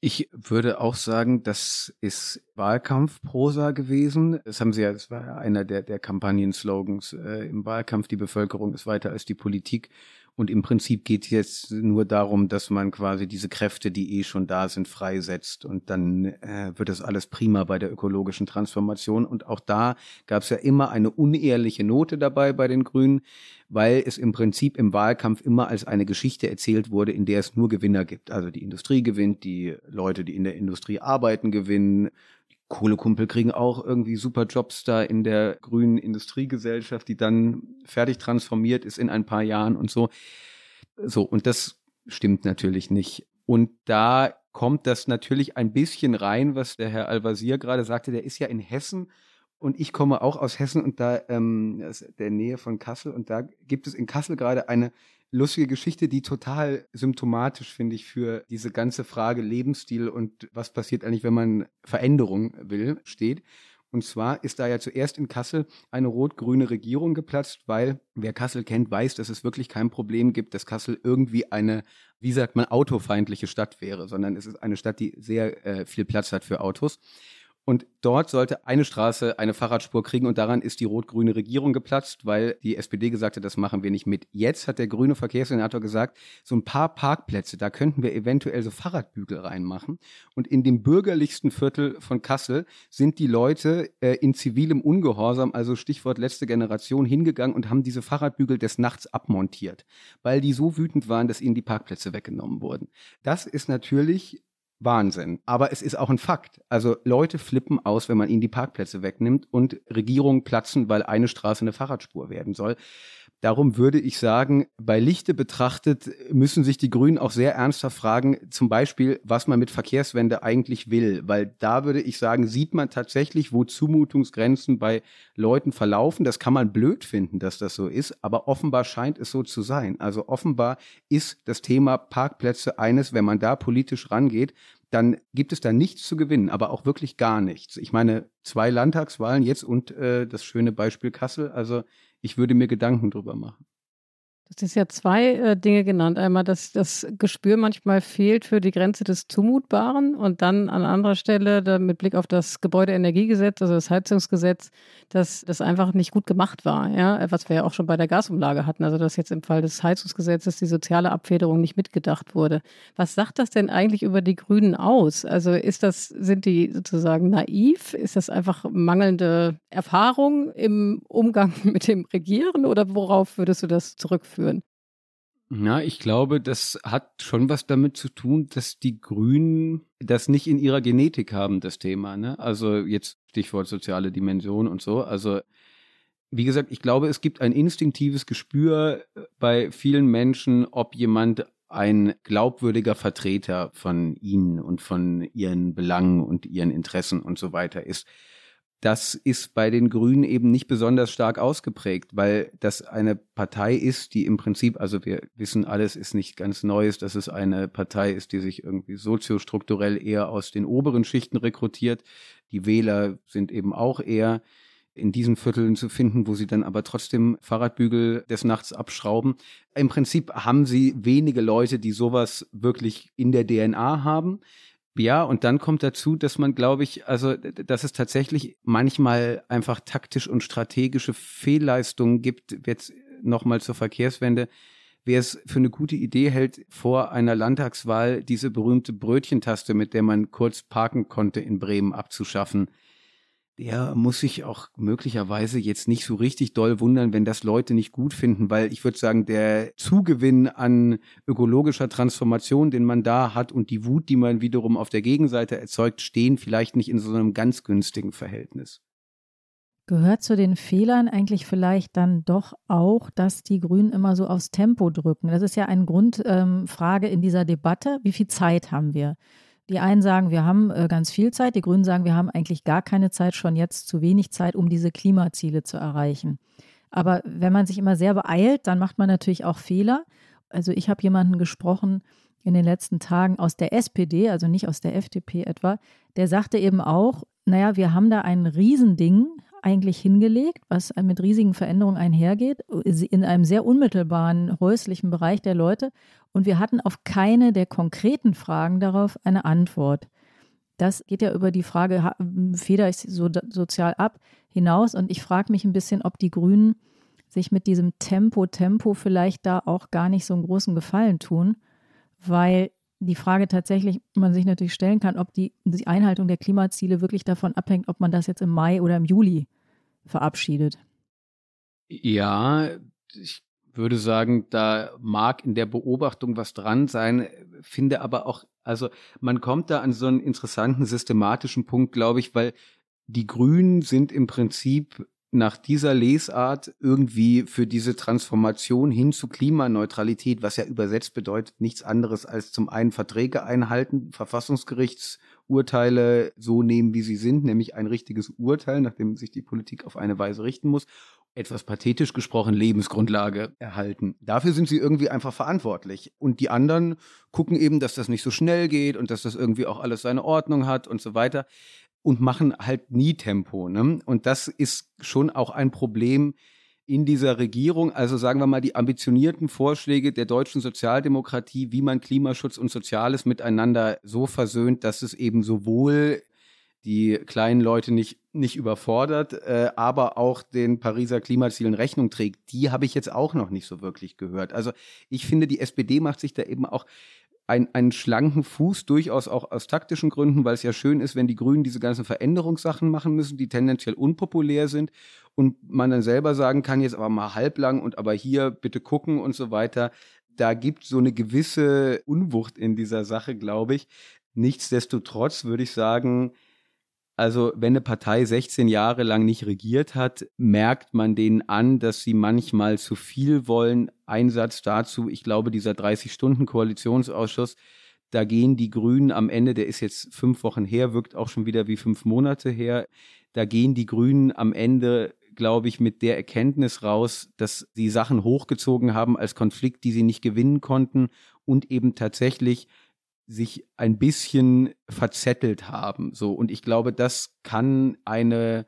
Speaker 4: Ich würde auch sagen, das ist Wahlkampfprosa gewesen. Das haben Sie ja, das war einer der, der Kampagnenslogans äh, im Wahlkampf. Die Bevölkerung ist weiter als die Politik. Und im Prinzip geht es jetzt nur darum, dass man quasi diese Kräfte, die eh schon da sind, freisetzt. Und dann äh, wird das alles prima bei der ökologischen Transformation. Und auch da gab es ja immer eine unehrliche Note dabei bei den Grünen, weil es im Prinzip im Wahlkampf immer als eine Geschichte erzählt wurde, in der es nur Gewinner gibt. Also die Industrie gewinnt, die Leute, die in der Industrie arbeiten, gewinnen, Kohlekumpel kriegen auch irgendwie super Jobs da in der grünen Industriegesellschaft, die dann fertig transformiert ist in ein paar Jahren und so. So, und das stimmt natürlich nicht. Und da kommt das natürlich ein bisschen rein, was der Herr Al-Wazir gerade sagte. Der ist ja in Hessen und ich komme auch aus Hessen und da ähm, der Nähe von Kassel und da gibt es in Kassel gerade eine lustige Geschichte, die total symptomatisch, finde ich, für diese ganze Frage Lebensstil und was passiert eigentlich, wenn man Veränderung will, steht. Und zwar ist da ja zuerst in Kassel eine rot-grüne Regierung geplatzt, weil wer Kassel kennt, weiß, dass es wirklich kein Problem gibt, dass Kassel irgendwie eine, wie sagt man, autofeindliche Stadt wäre, sondern es ist eine Stadt, die sehr äh, viel Platz hat für Autos. Und dort sollte eine Straße eine Fahrradspur kriegen und daran ist die rot-grüne Regierung geplatzt, weil die SPD gesagt hat, das machen wir nicht mit. Jetzt hat der grüne Verkehrssenator gesagt, so ein paar Parkplätze, da könnten wir eventuell so Fahrradbügel reinmachen. Und in dem bürgerlichsten Viertel von Kassel sind die Leute äh, in zivilem Ungehorsam, also Stichwort letzte Generation, hingegangen und haben diese Fahrradbügel des Nachts abmontiert, weil die so wütend waren, dass ihnen die Parkplätze weggenommen wurden. Das ist natürlich Wahnsinn. Aber es ist auch ein Fakt. Also Leute flippen aus, wenn man ihnen die Parkplätze wegnimmt und Regierungen platzen, weil eine Straße eine Fahrradspur werden soll. Darum würde ich sagen, bei Lichte betrachtet müssen sich die Grünen auch sehr ernsthaft fragen, zum Beispiel, was man mit Verkehrswende eigentlich will. Weil da würde ich sagen, sieht man tatsächlich, wo Zumutungsgrenzen bei Leuten verlaufen. Das kann man blöd finden, dass das so ist, aber offenbar scheint es so zu sein. Also offenbar ist das Thema Parkplätze eines, wenn man da politisch rangeht, dann gibt es da nichts zu gewinnen, aber auch wirklich gar nichts. Ich meine, zwei Landtagswahlen jetzt und äh, das schöne Beispiel Kassel. Also ich würde mir Gedanken drüber machen.
Speaker 3: Das ist ja zwei äh, Dinge genannt. Einmal, dass das Gespür manchmal fehlt für die Grenze des Zumutbaren und dann an anderer Stelle da mit Blick auf das Gebäudeenergiegesetz, also das Heizungsgesetz, dass das einfach nicht gut gemacht war, ja, was wir ja auch schon bei der Gasumlage hatten, also dass jetzt im Fall des Heizungsgesetzes die soziale Abfederung nicht mitgedacht wurde. Was sagt das denn eigentlich über die Grünen aus? Also ist das, sind die sozusagen naiv? Ist das einfach mangelnde Erfahrung im Umgang mit dem Regieren oder worauf würdest du das zurückführen? Führen?
Speaker 4: Na, ich glaube, das hat schon was damit zu tun, dass die Grünen das nicht in ihrer Genetik haben, das Thema. Ne? Also jetzt Stichwort soziale Dimension und so. Also wie gesagt, ich glaube, es gibt ein instinktives Gespür bei vielen Menschen, ob jemand ein glaubwürdiger Vertreter von ihnen und von ihren Belangen und ihren Interessen und so weiter ist das ist bei den Grünen eben nicht besonders stark ausgeprägt, weil das eine Partei ist, die im Prinzip, also wir wissen alles, ist nicht ganz Neues, dass es eine Partei ist, die sich irgendwie soziostrukturell eher aus den oberen Schichten rekrutiert. Die Wähler sind eben auch eher in diesen Vierteln zu finden, wo sie dann aber trotzdem Fahrradbügel des Nachts abschrauben. Im Prinzip haben sie wenige Leute, die sowas wirklich in der DNA haben. Ja, und dann kommt dazu, dass man, glaube ich, also, dass es tatsächlich manchmal einfach taktisch und strategische Fehlleistungen gibt, jetzt nochmal zur Verkehrswende, wer es für eine gute Idee hält, vor einer Landtagswahl diese berühmte Brötchentaste, mit der man kurz parken konnte, in Bremen abzuschaffen der muss sich auch möglicherweise jetzt nicht so richtig doll wundern, wenn das Leute nicht gut finden, weil ich würde sagen, der Zugewinn an ökologischer Transformation, den man da hat und die Wut, die man wiederum auf der Gegenseite erzeugt, stehen vielleicht nicht in so einem ganz günstigen Verhältnis.
Speaker 2: Gehört zu den Fehlern eigentlich vielleicht dann doch auch, dass die Grünen immer so aufs Tempo drücken? Das ist ja eine Grundfrage ähm, in dieser Debatte. Wie viel Zeit haben wir? Die einen sagen, wir haben äh, ganz viel Zeit, die Grünen sagen, wir haben eigentlich gar keine Zeit, schon jetzt zu wenig Zeit, um diese Klimaziele zu erreichen. Aber wenn man sich immer sehr beeilt, dann macht man natürlich auch Fehler. Also ich habe jemanden gesprochen in den letzten Tagen aus der SPD, also nicht aus der FDP etwa, der sagte eben auch, naja, wir haben da ein Riesending eigentlich hingelegt, was mit riesigen Veränderungen einhergeht, in einem sehr unmittelbaren häuslichen Bereich der Leute. Und wir hatten auf keine der konkreten Fragen darauf eine Antwort. Das geht ja über die Frage, feder ich so sozial ab, hinaus. Und ich frage mich ein bisschen, ob die Grünen sich mit diesem Tempo, Tempo vielleicht da auch gar nicht so einen großen Gefallen tun, weil die Frage tatsächlich man sich natürlich stellen kann, ob die, die Einhaltung der Klimaziele wirklich davon abhängt, ob man das jetzt im Mai oder im Juli verabschiedet.
Speaker 4: Ja, ich würde sagen, da mag in der Beobachtung was dran sein, finde aber auch, also man kommt da an so einen interessanten systematischen Punkt, glaube ich, weil die Grünen sind im Prinzip nach dieser Lesart irgendwie für diese Transformation hin zu Klimaneutralität, was ja übersetzt bedeutet nichts anderes als zum einen Verträge einhalten, Verfassungsgerichtsurteile so nehmen, wie sie sind, nämlich ein richtiges Urteil, nachdem sich die Politik auf eine Weise richten muss, etwas pathetisch gesprochen Lebensgrundlage erhalten. Dafür sind sie irgendwie einfach verantwortlich. Und die anderen gucken eben, dass das nicht so schnell geht und dass das irgendwie auch alles seine Ordnung hat und so weiter und machen halt nie Tempo. Ne? Und das ist schon auch ein Problem in dieser Regierung. Also sagen wir mal, die ambitionierten Vorschläge der deutschen Sozialdemokratie, wie man Klimaschutz und Soziales miteinander so versöhnt, dass es eben sowohl die kleinen Leute nicht, nicht überfordert, äh, aber auch den Pariser Klimazielen Rechnung trägt, die habe ich jetzt auch noch nicht so wirklich gehört. Also ich finde, die SPD macht sich da eben auch ein, einen schlanken Fuß, durchaus auch aus taktischen Gründen, weil es ja schön ist, wenn die Grünen diese ganzen Veränderungssachen machen müssen, die tendenziell unpopulär sind und man dann selber sagen kann, jetzt aber mal halblang und aber hier bitte gucken und so weiter. Da gibt so eine gewisse Unwucht in dieser Sache, glaube ich. Nichtsdestotrotz würde ich sagen, also wenn eine Partei 16 Jahre lang nicht regiert hat, merkt man denen an, dass sie manchmal zu viel wollen. Einsatz dazu, ich glaube, dieser 30-Stunden-Koalitionsausschuss, da gehen die Grünen am Ende, der ist jetzt fünf Wochen her, wirkt auch schon wieder wie fünf Monate her, da gehen die Grünen am Ende, glaube ich, mit der Erkenntnis raus, dass sie Sachen hochgezogen haben als Konflikt, die sie nicht gewinnen konnten und eben tatsächlich sich ein bisschen verzettelt haben. So. Und ich glaube, das kann eine,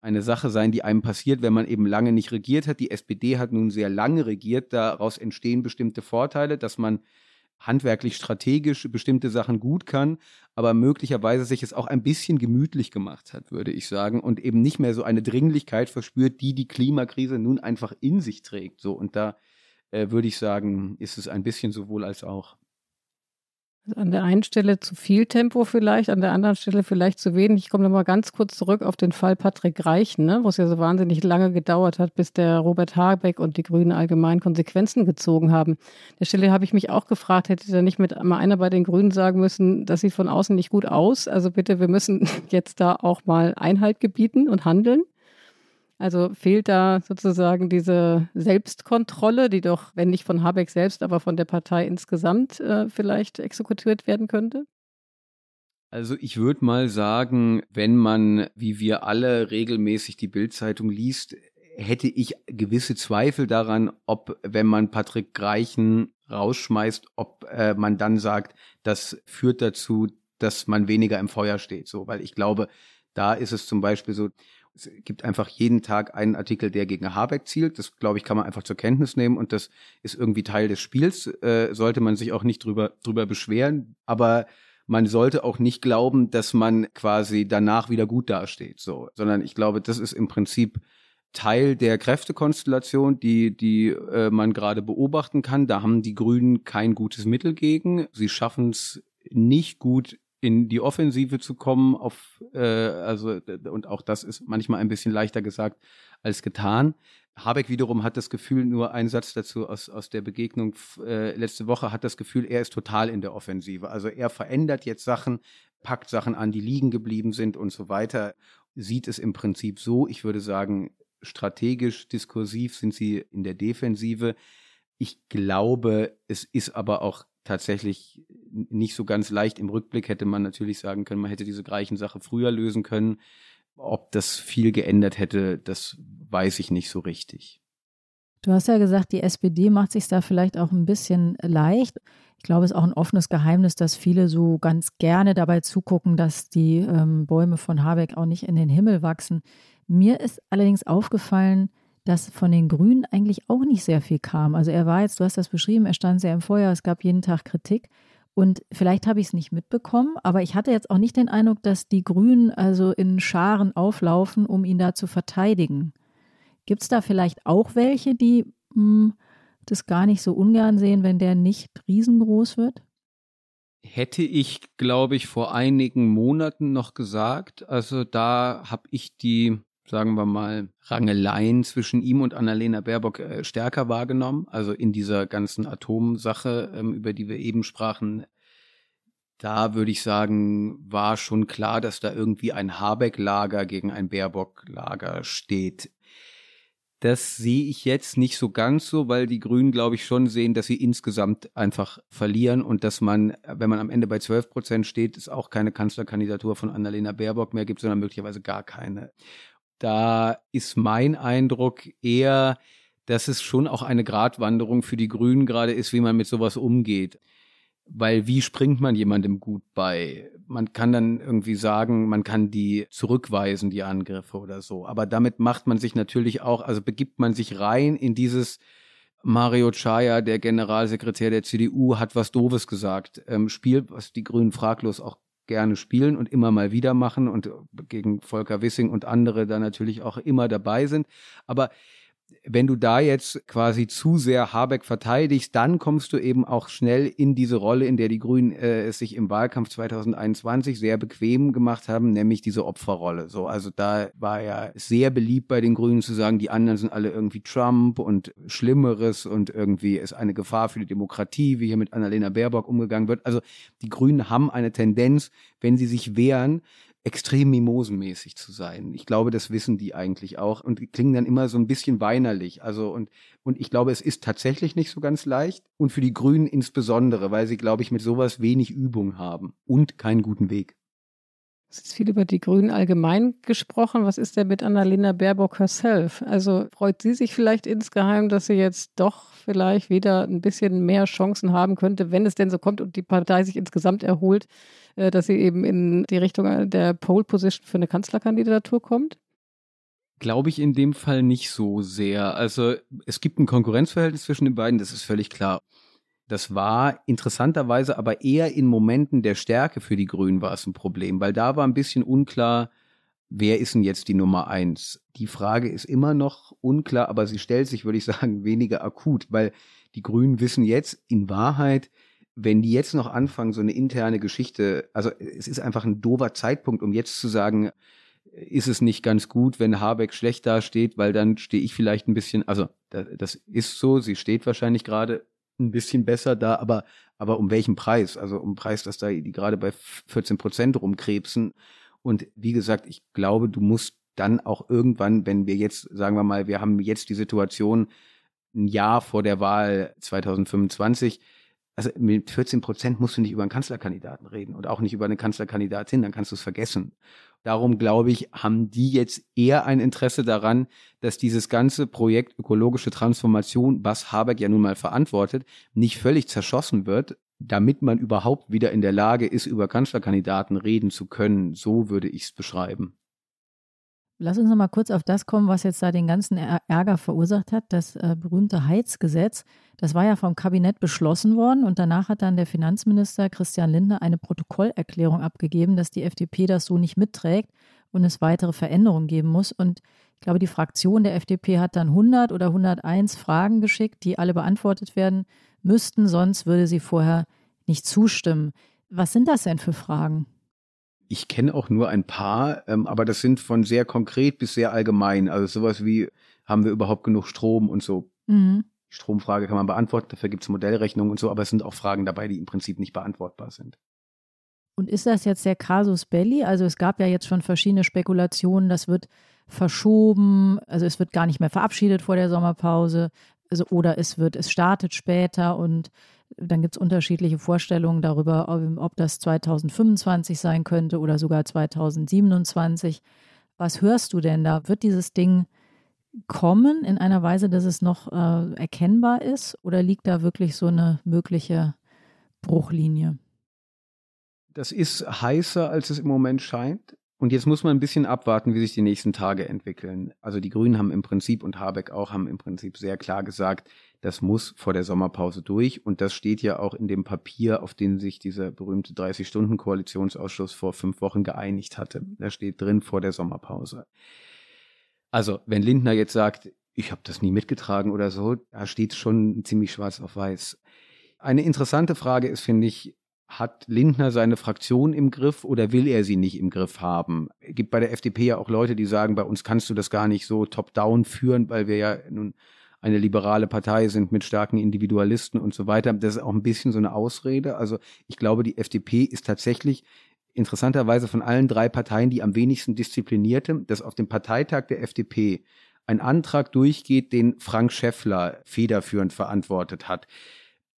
Speaker 4: eine Sache sein, die einem passiert, wenn man eben lange nicht regiert hat. Die SPD hat nun sehr lange regiert. Daraus entstehen bestimmte Vorteile, dass man handwerklich strategisch bestimmte Sachen gut kann, aber möglicherweise sich es auch ein bisschen gemütlich gemacht hat, würde ich sagen, und eben nicht mehr so eine Dringlichkeit verspürt, die die Klimakrise nun einfach in sich trägt. So und da äh, würde ich sagen, ist es ein bisschen sowohl als auch.
Speaker 3: An der einen Stelle zu viel Tempo vielleicht, an der anderen Stelle vielleicht zu wenig. Ich komme nochmal ganz kurz zurück auf den Fall Patrick Reichen, ne, wo es ja so wahnsinnig lange gedauert hat, bis der Robert Habeck und die Grünen allgemein Konsequenzen gezogen haben. An der Stelle habe ich mich auch gefragt, hätte da nicht mit mal einer bei den Grünen sagen müssen, das sieht von außen nicht gut aus. Also bitte, wir müssen jetzt da auch mal Einhalt gebieten und handeln. Also fehlt da sozusagen diese Selbstkontrolle, die doch, wenn nicht von Habeck selbst, aber von der Partei insgesamt äh, vielleicht exekutiert werden könnte?
Speaker 4: Also ich würde mal sagen, wenn man, wie wir alle regelmäßig die Bildzeitung liest, hätte ich gewisse Zweifel daran, ob, wenn man Patrick Greichen rausschmeißt, ob äh, man dann sagt, das führt dazu, dass man weniger im Feuer steht. So, weil ich glaube, da ist es zum Beispiel so, Es gibt einfach jeden Tag einen Artikel, der gegen Habeck zielt. Das, glaube ich, kann man einfach zur Kenntnis nehmen und das ist irgendwie Teil des Spiels. Äh, sollte man sich auch nicht drüber, drüber beschweren. Aber man sollte auch nicht glauben, dass man quasi danach wieder gut dasteht, so, sondern ich glaube, das ist im Prinzip Teil der Kräftekonstellation, die, die äh, man gerade beobachten kann. Da haben die Grünen kein gutes Mittel gegen. Sie schaffen es nicht gut in die Offensive zu kommen, auf, äh, also, und auch das ist manchmal ein bisschen leichter gesagt als getan. Habeck wiederum hat das Gefühl, nur ein Satz dazu aus, aus der Begegnung äh, letzte Woche, hat das Gefühl, er ist total in der Offensive. Also er verändert jetzt Sachen, packt Sachen an, die liegen geblieben sind und so weiter. Sieht es im Prinzip so, ich würde sagen, strategisch, diskursiv sind sie in der Defensive. Ich glaube, es ist aber auch tatsächlich nicht so ganz leicht. Im Rückblick hätte man natürlich sagen können, man hätte diese Greichen-Sache früher lösen können. Ob das viel geändert hätte, das weiß ich nicht so richtig.
Speaker 2: Du hast ja gesagt, die SPD macht sich da vielleicht auch ein bisschen leicht. Ich glaube, es ist auch ein offenes Geheimnis, dass viele so ganz gerne dabei zugucken, dass die ähm, Bäume von Habeck auch nicht in den Himmel wachsen. Mir ist allerdings aufgefallen, dass von den Grünen eigentlich auch nicht sehr viel kam. Also er war jetzt, du hast das beschrieben, er stand sehr im Feuer, es gab jeden Tag Kritik. Und vielleicht habe ich es nicht mitbekommen, aber ich hatte jetzt auch nicht den Eindruck, dass die Grünen also in Scharen auflaufen, um ihn da zu verteidigen. Gibt es da vielleicht auch welche, die mh, hm, das gar nicht so ungern sehen, wenn der nicht riesengroß wird?
Speaker 4: Hätte ich, glaube ich, vor einigen Monaten noch gesagt. Also da habe ich die sagen wir mal, Rangeleien zwischen ihm und Annalena Baerbock äh, stärker wahrgenommen. Also in dieser ganzen Atomsache, ähm, über die wir eben sprachen, da würde ich sagen, war schon klar, dass da irgendwie ein Habeck-Lager gegen ein Baerbock-Lager steht. Das sehe ich jetzt nicht so ganz so, weil die Grünen, glaube ich, schon sehen, dass sie insgesamt einfach verlieren und dass man, wenn man am Ende bei 12 Prozent steht, es auch keine Kanzlerkandidatur von Annalena Baerbock mehr gibt, sondern möglicherweise gar keine. Da ist mein Eindruck eher, dass es schon auch eine Gratwanderung für die Grünen gerade ist, wie man mit sowas umgeht. Weil wie springt man jemandem gut bei? Man kann dann irgendwie sagen, man kann die zurückweisen, die Angriffe oder so. Aber damit macht man sich natürlich auch, also begibt man sich rein in dieses Mario Chaya, der Generalsekretär der CDU, hat was Doofes gesagt. Ähm, Spiel, was die Grünen fraglos auch gerne spielen und immer mal wieder machen und gegen Volker Wissing und andere da natürlich auch immer dabei sind. Aber wenn du da jetzt quasi zu sehr Habeck verteidigst, dann kommst du eben auch schnell in diese Rolle, in der die Grünen äh, es sich im Wahlkampf 2021 sehr bequem gemacht haben, nämlich diese Opferrolle. So, also da war ja sehr beliebt bei den Grünen zu sagen, die anderen sind alle irgendwie Trump und Schlimmeres und irgendwie ist eine Gefahr für die Demokratie, wie hier mit Annalena Baerbock umgegangen wird. Also die Grünen haben eine Tendenz, wenn sie sich wehren, extrem mimosenmäßig zu sein. Ich glaube, das wissen die eigentlich auch und klingen dann immer so ein bisschen weinerlich. Also und, und ich glaube, es ist tatsächlich nicht so ganz leicht und für die Grünen insbesondere, weil sie, glaube ich, mit sowas wenig Übung haben und keinen guten Weg.
Speaker 3: Es ist viel über die Grünen allgemein gesprochen. Was ist denn mit Annalena Baerbock herself? Also freut sie sich vielleicht insgeheim, dass sie jetzt doch vielleicht wieder ein bisschen mehr Chancen haben könnte, wenn es denn so kommt und die Partei sich insgesamt erholt, äh, dass sie eben in die Richtung der Pole Position für eine Kanzlerkandidatur kommt?
Speaker 4: Glaube ich in dem Fall nicht so sehr. Also es gibt ein Konkurrenzverhältnis zwischen den beiden, das ist völlig klar. Das war interessanterweise aber eher in Momenten der Stärke für die Grünen war es ein Problem, weil da war ein bisschen unklar, wer ist denn jetzt die Nummer eins? Die Frage ist immer noch unklar, aber sie stellt sich, würde ich sagen, weniger akut, weil die Grünen wissen jetzt in Wahrheit, wenn die jetzt noch anfangen, so eine interne Geschichte, also es ist einfach ein dover Zeitpunkt, um jetzt zu sagen, ist es nicht ganz gut, wenn Habeck schlecht dasteht, weil dann stehe ich vielleicht ein bisschen, also das ist so, sie steht wahrscheinlich gerade ein bisschen besser da, aber, aber um welchen Preis? Also um Preis, dass da die gerade bei 14 Prozent rumkrebsen. Und wie gesagt, ich glaube, du musst dann auch irgendwann, wenn wir jetzt, sagen wir mal, wir haben jetzt die Situation ein Jahr vor der Wahl 2025, also mit 14 Prozent musst du nicht über einen Kanzlerkandidaten reden und auch nicht über eine Kanzlerkandidatin, dann kannst du es vergessen. Darum glaube ich, haben die jetzt eher ein Interesse daran, dass dieses ganze Projekt ökologische Transformation, was Habeck ja nun mal verantwortet, nicht völlig zerschossen wird, damit man überhaupt wieder in der Lage ist, über Kanzlerkandidaten reden zu können. So würde ich es beschreiben.
Speaker 2: Lass uns noch mal kurz auf das kommen, was jetzt da den ganzen Ärger verursacht hat. Das äh, berühmte Heizgesetz, das war ja vom Kabinett beschlossen worden und danach hat dann der Finanzminister Christian Lindner eine Protokollerklärung abgegeben, dass die FDP das so nicht mitträgt und es weitere Veränderungen geben muss. Und ich glaube, die Fraktion der FDP hat dann 100 oder 101 Fragen geschickt, die alle beantwortet werden müssten, sonst würde sie vorher nicht zustimmen. Was sind das denn für Fragen?
Speaker 4: Ich kenne auch nur ein paar, ähm, aber das sind von sehr konkret bis sehr allgemein. Also sowas wie, haben wir überhaupt genug Strom und so. Mhm. Stromfrage kann man beantworten, dafür gibt es Modellrechnungen und so, aber es sind auch Fragen dabei, die im Prinzip nicht beantwortbar sind.
Speaker 2: Und ist das jetzt der Casus Belli? Also es gab ja jetzt schon verschiedene Spekulationen, das wird verschoben, also es wird gar nicht mehr verabschiedet vor der Sommerpause, also oder es wird, es startet später und dann gibt es unterschiedliche Vorstellungen darüber, ob, das 2025 sein könnte oder sogar 2027. Was hörst du denn da? Wird dieses Ding kommen in einer Weise, dass es noch äh, erkennbar ist? Oder liegt da wirklich so eine mögliche Bruchlinie?
Speaker 4: Das ist heißer, als es im Moment scheint. Und jetzt muss man ein bisschen abwarten, wie sich die nächsten Tage entwickeln. Also die Grünen haben im Prinzip und Habeck auch haben im Prinzip sehr klar gesagt, das muss vor der Sommerpause durch. Und das steht ja auch in dem Papier, auf dem sich dieser berühmte 30-Stunden-Koalitionsausschuss vor fünf Wochen geeinigt hatte. Da steht drin vor der Sommerpause. Also wenn Lindner jetzt sagt, ich habe das nie mitgetragen oder so, da steht schon ziemlich schwarz auf weiß. Eine interessante Frage ist, finde ich, hat Lindner seine Fraktion im Griff oder will er sie nicht im Griff haben? Es gibt bei der FDP ja auch Leute, die sagen, bei uns kannst du das gar nicht so top-down führen, weil wir ja nun eine liberale Partei sind mit starken Individualisten und so weiter. Das ist auch ein bisschen so eine Ausrede. Also ich glaube, die FDP ist tatsächlich interessanterweise von allen drei Parteien die am wenigsten disziplinierte, dass auf dem Parteitag der FDP ein Antrag durchgeht, den Frank Schäffler federführend verantwortet hat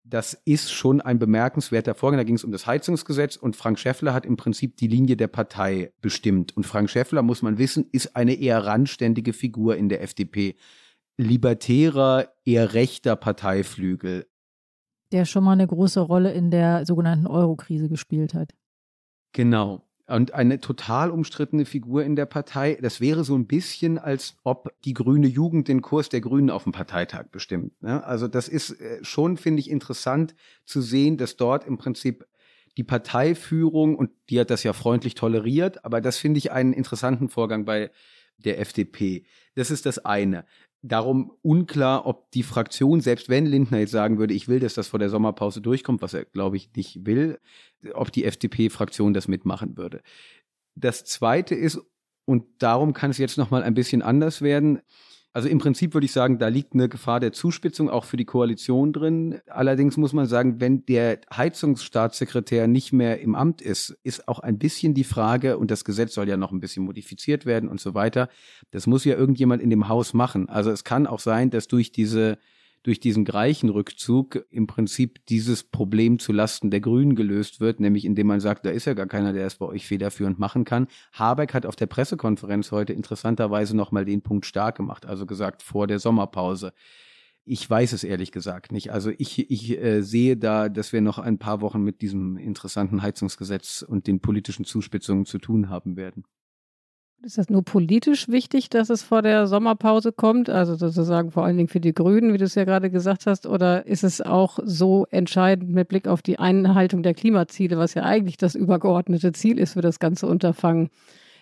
Speaker 4: das ist schon ein bemerkenswerter Vorgang. Da ging es um das Heizungsgesetz und Frank Schäffler hat im Prinzip die Linie der Partei bestimmt. Und Frank Schäffler, muss man wissen, ist eine eher randständige Figur in der FDP. Libertärer, eher rechter Parteiflügel.
Speaker 2: Der schon mal eine große Rolle in der sogenannten Euro-Krise gespielt hat.
Speaker 4: Genau und eine total umstrittene Figur in der Partei. Das wäre so ein bisschen, als ob die grüne Jugend den Kurs der Grünen auf dem Parteitag bestimmt. Ne? Also das ist äh, schon, finde ich, interessant zu sehen, dass dort im Prinzip die Parteiführung, und die hat das ja freundlich toleriert, aber das finde ich einen interessanten Vorgang bei der FDP. Das ist das eine. Darum unklar, ob die Fraktion, selbst wenn Lindner jetzt sagen würde, ich will, dass das vor der Sommerpause durchkommt, was er, glaube ich, nicht will, ob die FDP-Fraktion das mitmachen würde. Das Zweite ist, und darum kann es jetzt noch mal ein bisschen anders werden, also im Prinzip würde ich sagen, da liegt eine Gefahr der Zuspitzung auch für die Koalition drin. Allerdings muss man sagen, wenn der Heizungsstaatssekretär nicht mehr im Amt ist, ist auch ein bisschen die Frage, und das Gesetz soll ja noch ein bisschen modifiziert werden und so weiter, das muss ja irgendjemand in dem Haus machen. Also es kann auch sein, dass durch diese durch diesen Greichenrückzug im Prinzip dieses Problem zu Lasten der Grünen gelöst wird, nämlich indem man sagt, da ist ja gar keiner, der es bei euch federführend machen kann. Habeck hat auf der Pressekonferenz heute interessanterweise nochmal den Punkt stark gemacht, also gesagt vor der Sommerpause. Ich weiß es ehrlich gesagt nicht. Also ich, ich äh, sehe da, dass wir noch ein paar Wochen mit diesem interessanten Heizungsgesetz und den politischen Zuspitzungen zu tun haben werden.
Speaker 3: Ist das nur politisch wichtig, dass es vor der Sommerpause kommt? Also sozusagen vor allen Dingen für die Grünen, wie du es ja gerade gesagt hast, oder ist es auch so entscheidend mit Blick auf die Einhaltung der Klimaziele, was ja eigentlich das übergeordnete Ziel ist für das ganze Unterfangen?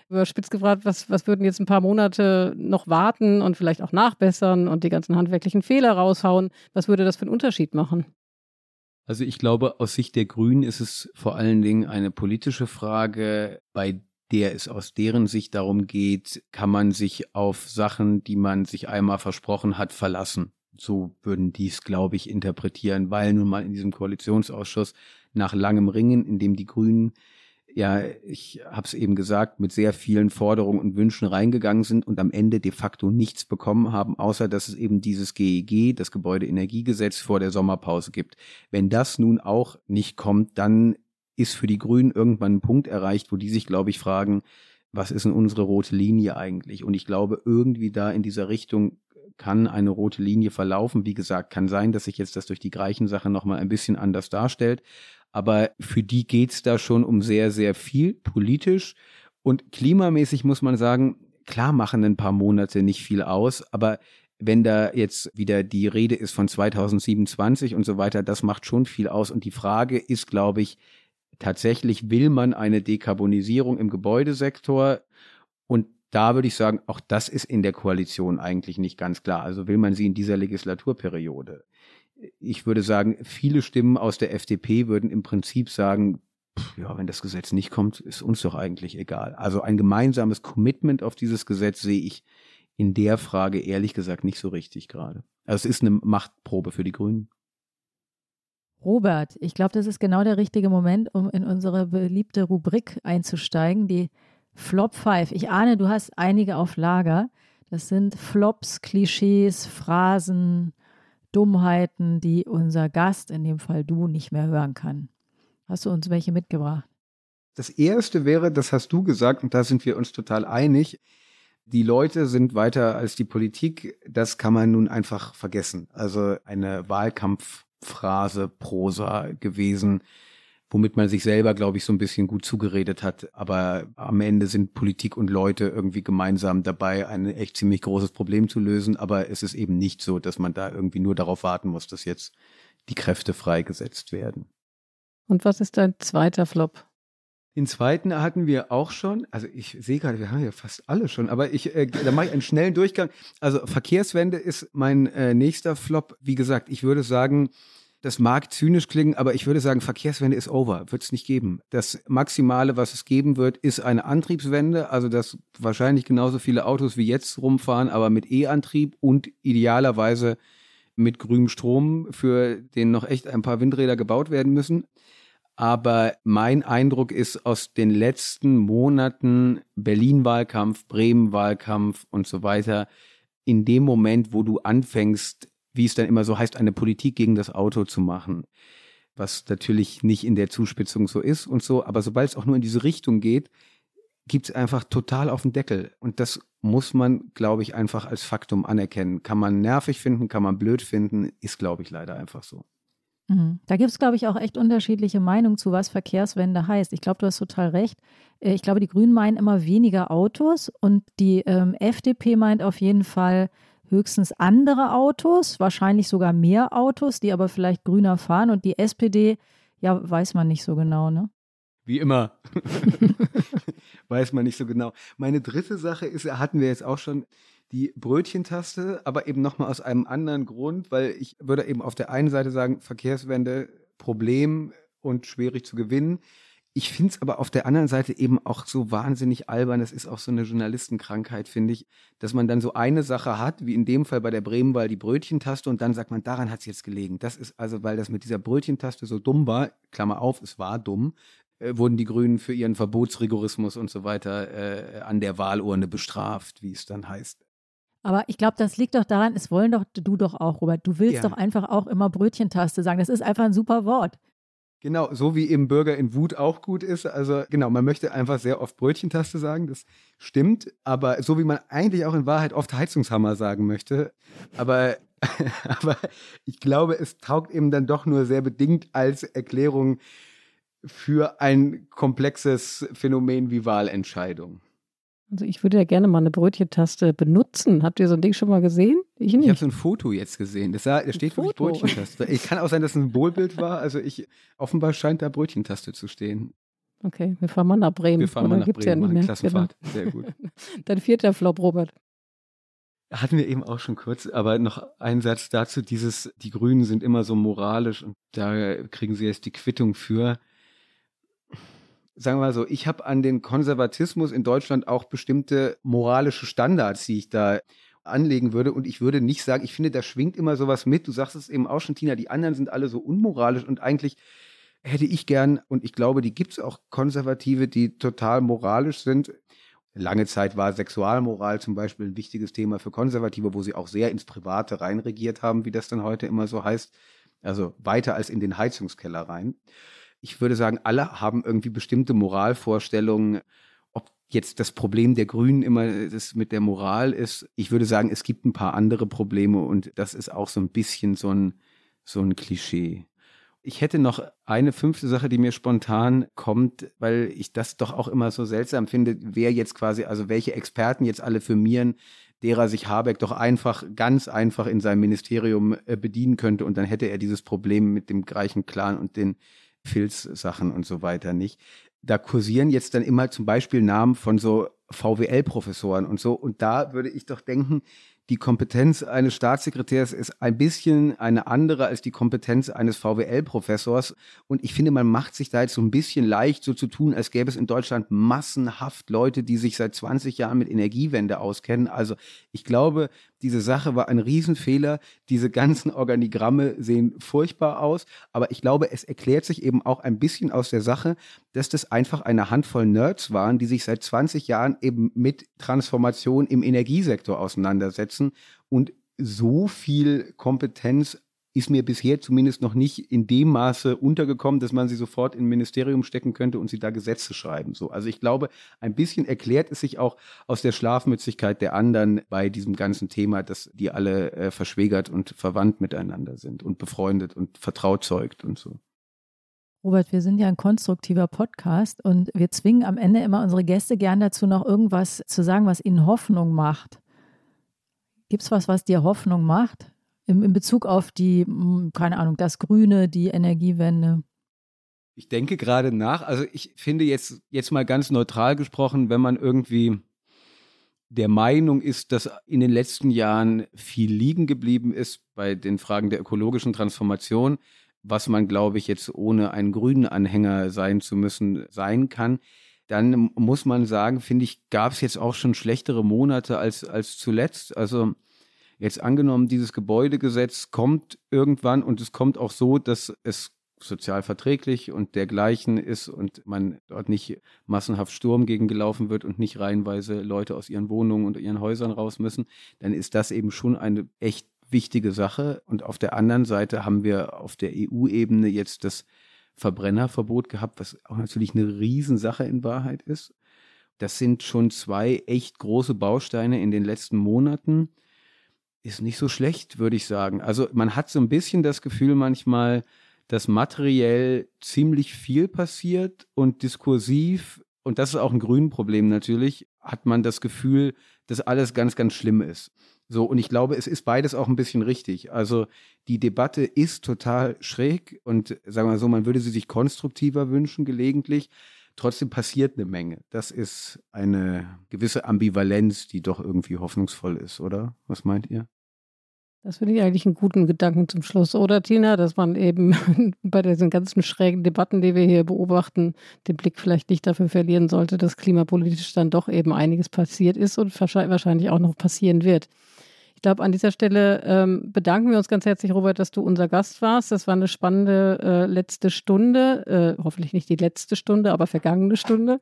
Speaker 3: Überspitzt gefragt, was, was würden jetzt ein paar Monate noch warten und vielleicht auch nachbessern und die ganzen handwerklichen Fehler raushauen? Was würde das für einen Unterschied machen?
Speaker 4: Also ich glaube, aus Sicht der Grünen ist es vor allen Dingen eine politische Frage, bei der es aus deren Sicht darum geht, kann man sich auf Sachen, die man sich einmal versprochen hat, verlassen. So würden die es, glaube ich, interpretieren, weil nun mal in diesem Koalitionsausschuss nach langem Ringen, in dem die Grünen ja, ich habe es eben gesagt, mit sehr vielen Forderungen und Wünschen reingegangen sind und am Ende de facto nichts bekommen haben, außer dass es eben dieses GEG, e das Gebäudeenergiegesetz, vor der Sommerpause gibt. Wenn das nun auch nicht kommt, dann ist für die Grünen irgendwann ein Punkt erreicht, wo die sich, glaube ich, fragen, was ist denn unsere rote Linie eigentlich? Und ich glaube, irgendwie da in dieser Richtung kann eine rote Linie verlaufen. Wie gesagt, kann sein, dass sich jetzt das durch die Greichen-Sache nochmal ein bisschen anders darstellt. Aber für die geht's da schon um sehr, sehr viel politisch. Und klimamäßig muss man sagen, klar machen ein paar Monate nicht viel aus, aber wenn da jetzt wieder die Rede ist von 2027 und so weiter, das macht schon viel aus. Und die Frage ist, glaube ich, tatsächlich will man eine Dekarbonisierung im Gebäudesektor? Und da würde ich sagen, auch das ist in der Koalition eigentlich nicht ganz klar. Also will man sie in dieser Legislaturperiode? Ich würde sagen, viele Stimmen aus der FDP würden im Prinzip sagen, ja, wenn das Gesetz nicht kommt, ist uns doch eigentlich egal. Also ein gemeinsames Commitment auf dieses Gesetz sehe ich in der Frage ehrlich gesagt nicht so richtig gerade. Also es ist eine Machtprobe für die Grünen.
Speaker 2: Robert, ich glaube, das ist genau der richtige Moment, um in unsere beliebte Rubrik einzusteigen, die Flop 5. Ich ahne, du hast einige auf Lager. Das sind Flops, Klischees, Phrasen, Dummheiten, die unser Gast, in dem Fall du, nicht mehr hören kann. Hast du uns welche mitgebracht?
Speaker 4: Das erste wäre, das hast du gesagt, und da sind wir uns total einig, die Leute sind weiter als die Politik. Das kann man nun einfach vergessen. Also eine Wahlkampfphrase, Prosa gewesen, womit man sich selber, glaube ich, so ein bisschen gut zugeredet hat. Aber am Ende sind Politik und Leute irgendwie gemeinsam dabei, ein echt ziemlich großes Problem zu lösen. Aber es ist eben nicht so, dass man da irgendwie nur darauf warten muss, dass jetzt die Kräfte freigesetzt werden.
Speaker 3: Und was ist dein zweiter Flop?
Speaker 4: Den zweiten hatten wir auch schon. Also ich sehe gerade, wir haben ja fast alle schon, aber ich, äh, da mache ich einen schnellen Durchgang. Also Verkehrswende ist mein äh, nächster Flop. Wie gesagt, ich würde sagen, das mag zynisch klingen, aber ich würde sagen, Verkehrswende ist over, wird es nicht geben. Das Maximale, was es geben wird, ist eine Antriebswende, also dass wahrscheinlich genauso viele Autos wie jetzt rumfahren, aber mit E-Antrieb und idealerweise mit grünem Strom, für den noch echt ein paar Windräder gebaut werden müssen. Aber mein Eindruck ist aus den letzten Monaten Berlin-Wahlkampf, Bremen-Wahlkampf und so weiter, in dem Moment, wo du anfängst, wie es dann immer so heißt, eine Politik gegen das Auto zu machen, was natürlich nicht in der Zuspitzung so ist und so, aber sobald es auch nur in diese Richtung geht, gibt es einfach total auf den Deckel. Und das muss man, glaube ich, einfach als Faktum anerkennen. Kann man nervig finden, kann man blöd finden, ist, glaube ich, leider einfach so.
Speaker 2: Mhm. Da gibt es, glaube ich, auch echt unterschiedliche Meinungen zu, was Verkehrswende heißt. Ich glaube, du hast total recht. Äh, ich glaube, die Grünen meinen immer weniger Autos und die ähm, FDP meint auf jeden Fall höchstens andere Autos, wahrscheinlich sogar mehr Autos, die aber vielleicht grüner fahren. Und die SPD, ja, weiß man nicht so genau, ne?
Speaker 4: Wie immer. weiß man nicht so genau. Meine dritte Sache ist, hatten wir jetzt auch schon, die Brötchentaste, aber eben nochmal aus einem anderen Grund, weil ich würde eben auf der einen Seite sagen, Verkehrswende, Problem und schwierig zu gewinnen. Ich finde es aber auf der anderen Seite eben auch so wahnsinnig albern. Das ist auch so eine Journalistenkrankheit, finde ich, dass man dann so eine Sache hat, wie in dem Fall bei der Bremenwahl die Brötchentaste und dann sagt man, daran hat es jetzt gelegen. Das ist also, weil das mit dieser Brötchentaste so dumm war, Klammer auf, es war dumm, äh, wurden die Grünen für ihren Verbotsrigorismus und so weiter äh, an der Wahlurne bestraft, wie es dann heißt.
Speaker 2: Aber ich glaube, das liegt doch daran, es wollen doch du doch auch, Robert. Du willst ja. doch einfach auch immer Brötchentaste sagen. Das ist einfach ein super Wort.
Speaker 4: Genau, so wie eben Bürger in Wut auch gut ist. Also genau, man möchte einfach sehr oft Brötchentaste sagen, das stimmt. Aber so wie man eigentlich auch in Wahrheit oft Heizungshammer sagen möchte. Aber, aber ich glaube, es taugt eben dann doch nur sehr bedingt als Erklärung für ein komplexes Phänomen wie Wahlentscheidung.
Speaker 3: Also ich würde ja gerne mal eine Brötchentaste benutzen. Habt ihr so ein Ding schon mal gesehen?
Speaker 4: Ich nicht. Ich habe so ein Foto jetzt gesehen. Das, sah, da steht wirklich Brötchentaste. Ich kann auch sein, dass es ein Symbolbild war. Also ich offenbar scheint da Brötchentaste zu stehen.
Speaker 3: Okay, wir fahren mal nach Bremen.
Speaker 4: Wir fahren mal nach Bremen, ja nicht mehr. Klassenfahrt. Genau. Sehr gut.
Speaker 3: Dein vierter Flop, Robert.
Speaker 4: Hatten wir eben auch schon kurz, aber noch ein Satz dazu, dieses, die Grünen sind immer so moralisch und da kriegen sie jetzt die Quittung für sagen wir mal so, ich habe an den Konservatismus in Deutschland auch bestimmte moralische Standards, die ich da anlegen würde. Und ich würde nicht sagen, ich finde, da schwingt immer sowas mit. Du sagst es eben auch schon, Tina, die anderen sind alle so unmoralisch und eigentlich hätte ich gern, und ich glaube, die gibt es auch Konservative, die total moralisch sind. Lange Zeit war Sexualmoral zum Beispiel ein wichtiges Thema für Konservative, wo sie auch sehr ins Private reinregiert haben, wie das dann heute immer so heißt. Also weiter als in den Heizungskeller rein ich würde sagen, alle haben irgendwie bestimmte Moralvorstellungen. Ob jetzt das Problem der Grünen immer das mit der Moral ist, ich würde sagen, es gibt ein paar andere Probleme und das ist auch so ein bisschen so ein, so ein Klischee. Ich hätte noch eine fünfte Sache, die mir spontan kommt, weil ich das doch auch immer so seltsam finde, wer jetzt quasi, also welche Experten jetzt alle firmieren, derer sich Habeck doch einfach, ganz einfach in seinem Ministerium äh, bedienen könnte und dann hätte er dieses Problem mit dem gleichen Clan und den Filzsachen und so weiter nicht. Da kursieren jetzt dann immer zum Beispiel Namen von so VWL-Professoren und so. Und da würde ich doch denken, die Kompetenz eines Staatssekretärs ist ein bisschen eine andere als die Kompetenz eines VWL-Professors. Und ich finde, man macht sich da jetzt so ein bisschen leicht, so zu tun, als gäbe es in Deutschland massenhaft Leute, die sich seit 20 Jahren mit Energiewende auskennen. Also ich glaube, diese Sache war ein Riesenfehler. Diese ganzen Organigramme sehen furchtbar aus. Aber ich glaube, es erklärt sich eben auch ein bisschen aus der Sache, dass das einfach eine Handvoll Nerds waren, die sich seit 20 Jahren eben mit Transformation im Energiesektor auseinandersetzen und so viel Kompetenz ist mir bisher zumindest noch nicht in dem Maße untergekommen, dass man sie sofort in ein Ministerium stecken könnte und sie da Gesetze schreiben. So, also ich glaube, ein bisschen erklärt es sich auch aus der Schlafmützigkeit der anderen bei diesem ganzen Thema, dass die alle äh, verschwägert und verwandt miteinander sind und befreundet und vertraut zeugt und so.
Speaker 2: Robert, wir sind ja ein konstruktiver Podcast und wir zwingen am Ende immer unsere Gäste gern dazu, noch irgendwas zu sagen, was ihnen Hoffnung macht. Gibt es was, was dir Hoffnung macht? in, in Bezug auf die, hm, keine Ahnung, das Grüne, die Energiewende?
Speaker 4: Ich denke gerade nach. Also ich finde jetzt, jetzt mal ganz neutral gesprochen, wenn man irgendwie der Meinung ist, dass in den letzten Jahren viel liegen geblieben ist bei den Fragen der ökologischen Transformation, was man, glaube ich, jetzt ohne einen grünen Anhänger sein zu müssen, sein kann, dann muss man sagen, finde ich, gab es jetzt auch schon schlechtere Monate als, als zuletzt. Also Jetzt angenommen, dieses Gebäudegesetz kommt irgendwann und es kommt auch so, dass es sozial verträglich und dergleichen ist und man dort nicht massenhaft Sturm gegen gelaufen wird und nicht reihenweise Leute aus ihren Wohnungen und ihren Häusern raus müssen, dann ist das eben schon eine echt wichtige Sache. Und auf der anderen Seite haben wir auf der EU-Ebene jetzt das Verbrennerverbot gehabt, was auch natürlich eine Riesensache in Wahrheit ist. Das sind schon zwei echt große Bausteine in den letzten Monaten ist nicht so schlecht, würde ich sagen. Also man hat so ein bisschen das Gefühl manchmal, dass materiell ziemlich viel passiert und diskursiv, und das ist auch ein Grünproblem natürlich, hat man das Gefühl, dass alles ganz, ganz schlimm ist. So, und ich glaube, es ist beides auch ein bisschen richtig. Also die Debatte ist total schräg und sagen wir so, man würde sie sich konstruktiver wünschen gelegentlich. Trotzdem passiert eine Menge. Das ist eine gewisse Ambivalenz, die doch irgendwie hoffnungsvoll ist, oder? Was meint ihr?
Speaker 3: Das finde ich eigentlich einen guten Gedanken zum Schluss, oder Tina, dass man eben bei diesen ganzen schrägen Debatten, die wir hier beobachten, den Blick vielleicht nicht dafür verlieren sollte, dass klimapolitisch dann doch eben einiges passiert ist und wahrscheinlich auch noch passieren wird. Ich glaube, an dieser Stelle ähm, bedanken wir uns ganz herzlich, Robert, dass du unser Gast warst. Das war eine spannende äh, letzte Stunde, äh, hoffentlich nicht die letzte Stunde, aber vergangene Stunde.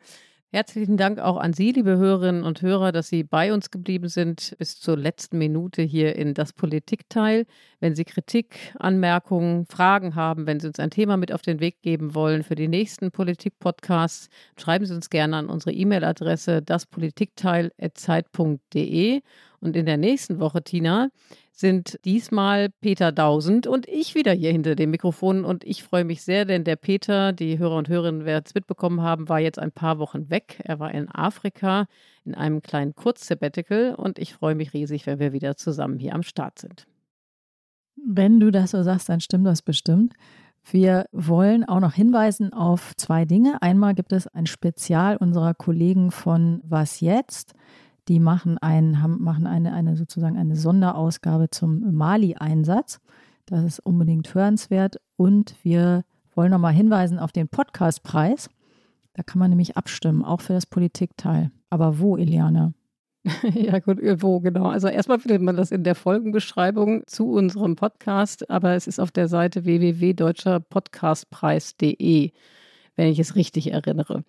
Speaker 3: Herzlichen Dank auch an Sie, liebe Hörerinnen und Hörer, dass Sie bei uns geblieben sind bis zur letzten Minute hier in das Politikteil. Wenn Sie Kritik, Anmerkungen, Fragen haben, wenn Sie uns ein Thema mit auf den Weg geben wollen für die nächsten Politik-Podcasts, schreiben Sie uns gerne an unsere E-Mail-Adresse daspolitikteil.zeit.de. Und in der nächsten Woche, Tina, sind diesmal Peter Dausend und ich wieder hier hinter dem Mikrofon. Und ich freue mich sehr, denn der Peter, die Hörer und Hörerinnen werden es mitbekommen haben, war jetzt ein paar Wochen weg. Er war in Afrika in einem kleinen Kurzsabbatical und ich freue mich riesig, wenn wir wieder zusammen hier am Start sind.
Speaker 2: Wenn du das so sagst, dann stimmt das bestimmt. Wir wollen auch noch hinweisen auf zwei Dinge. Einmal gibt es ein Spezial unserer Kollegen von Was jetzt? Die machen, ein, haben, machen eine, eine sozusagen eine Sonderausgabe zum Mali-Einsatz. Das ist unbedingt hörenswert. Und wir wollen nochmal hinweisen auf den Podcastpreis. Da kann man nämlich abstimmen, auch für das Politikteil. Aber wo, Eliane?
Speaker 3: Ja, gut, wo genau. Also erstmal findet man das in der Folgenbeschreibung zu unserem Podcast, aber es ist auf der Seite www.deutscherpodcastpreis.de, wenn ich es richtig erinnere.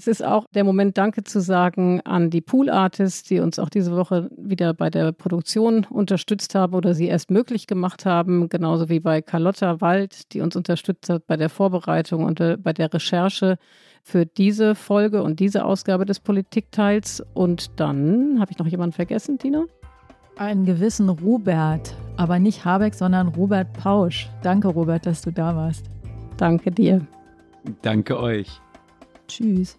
Speaker 3: Es ist auch der Moment, Danke zu sagen an die Pool Artists, die uns auch diese Woche wieder bei der Produktion unterstützt haben oder sie erst möglich gemacht haben, genauso wie bei Carlotta Wald, die uns unterstützt hat bei der Vorbereitung und äh, bei der Recherche für diese Folge und diese Ausgabe des Politikteils. Und dann habe ich noch jemanden vergessen, Tina?
Speaker 2: Einen gewissen Robert aber nicht Habeck, sondern Robert Pausch. Danke, Robert, dass du da warst.
Speaker 3: Danke dir.
Speaker 4: Danke euch.
Speaker 2: Tschüss.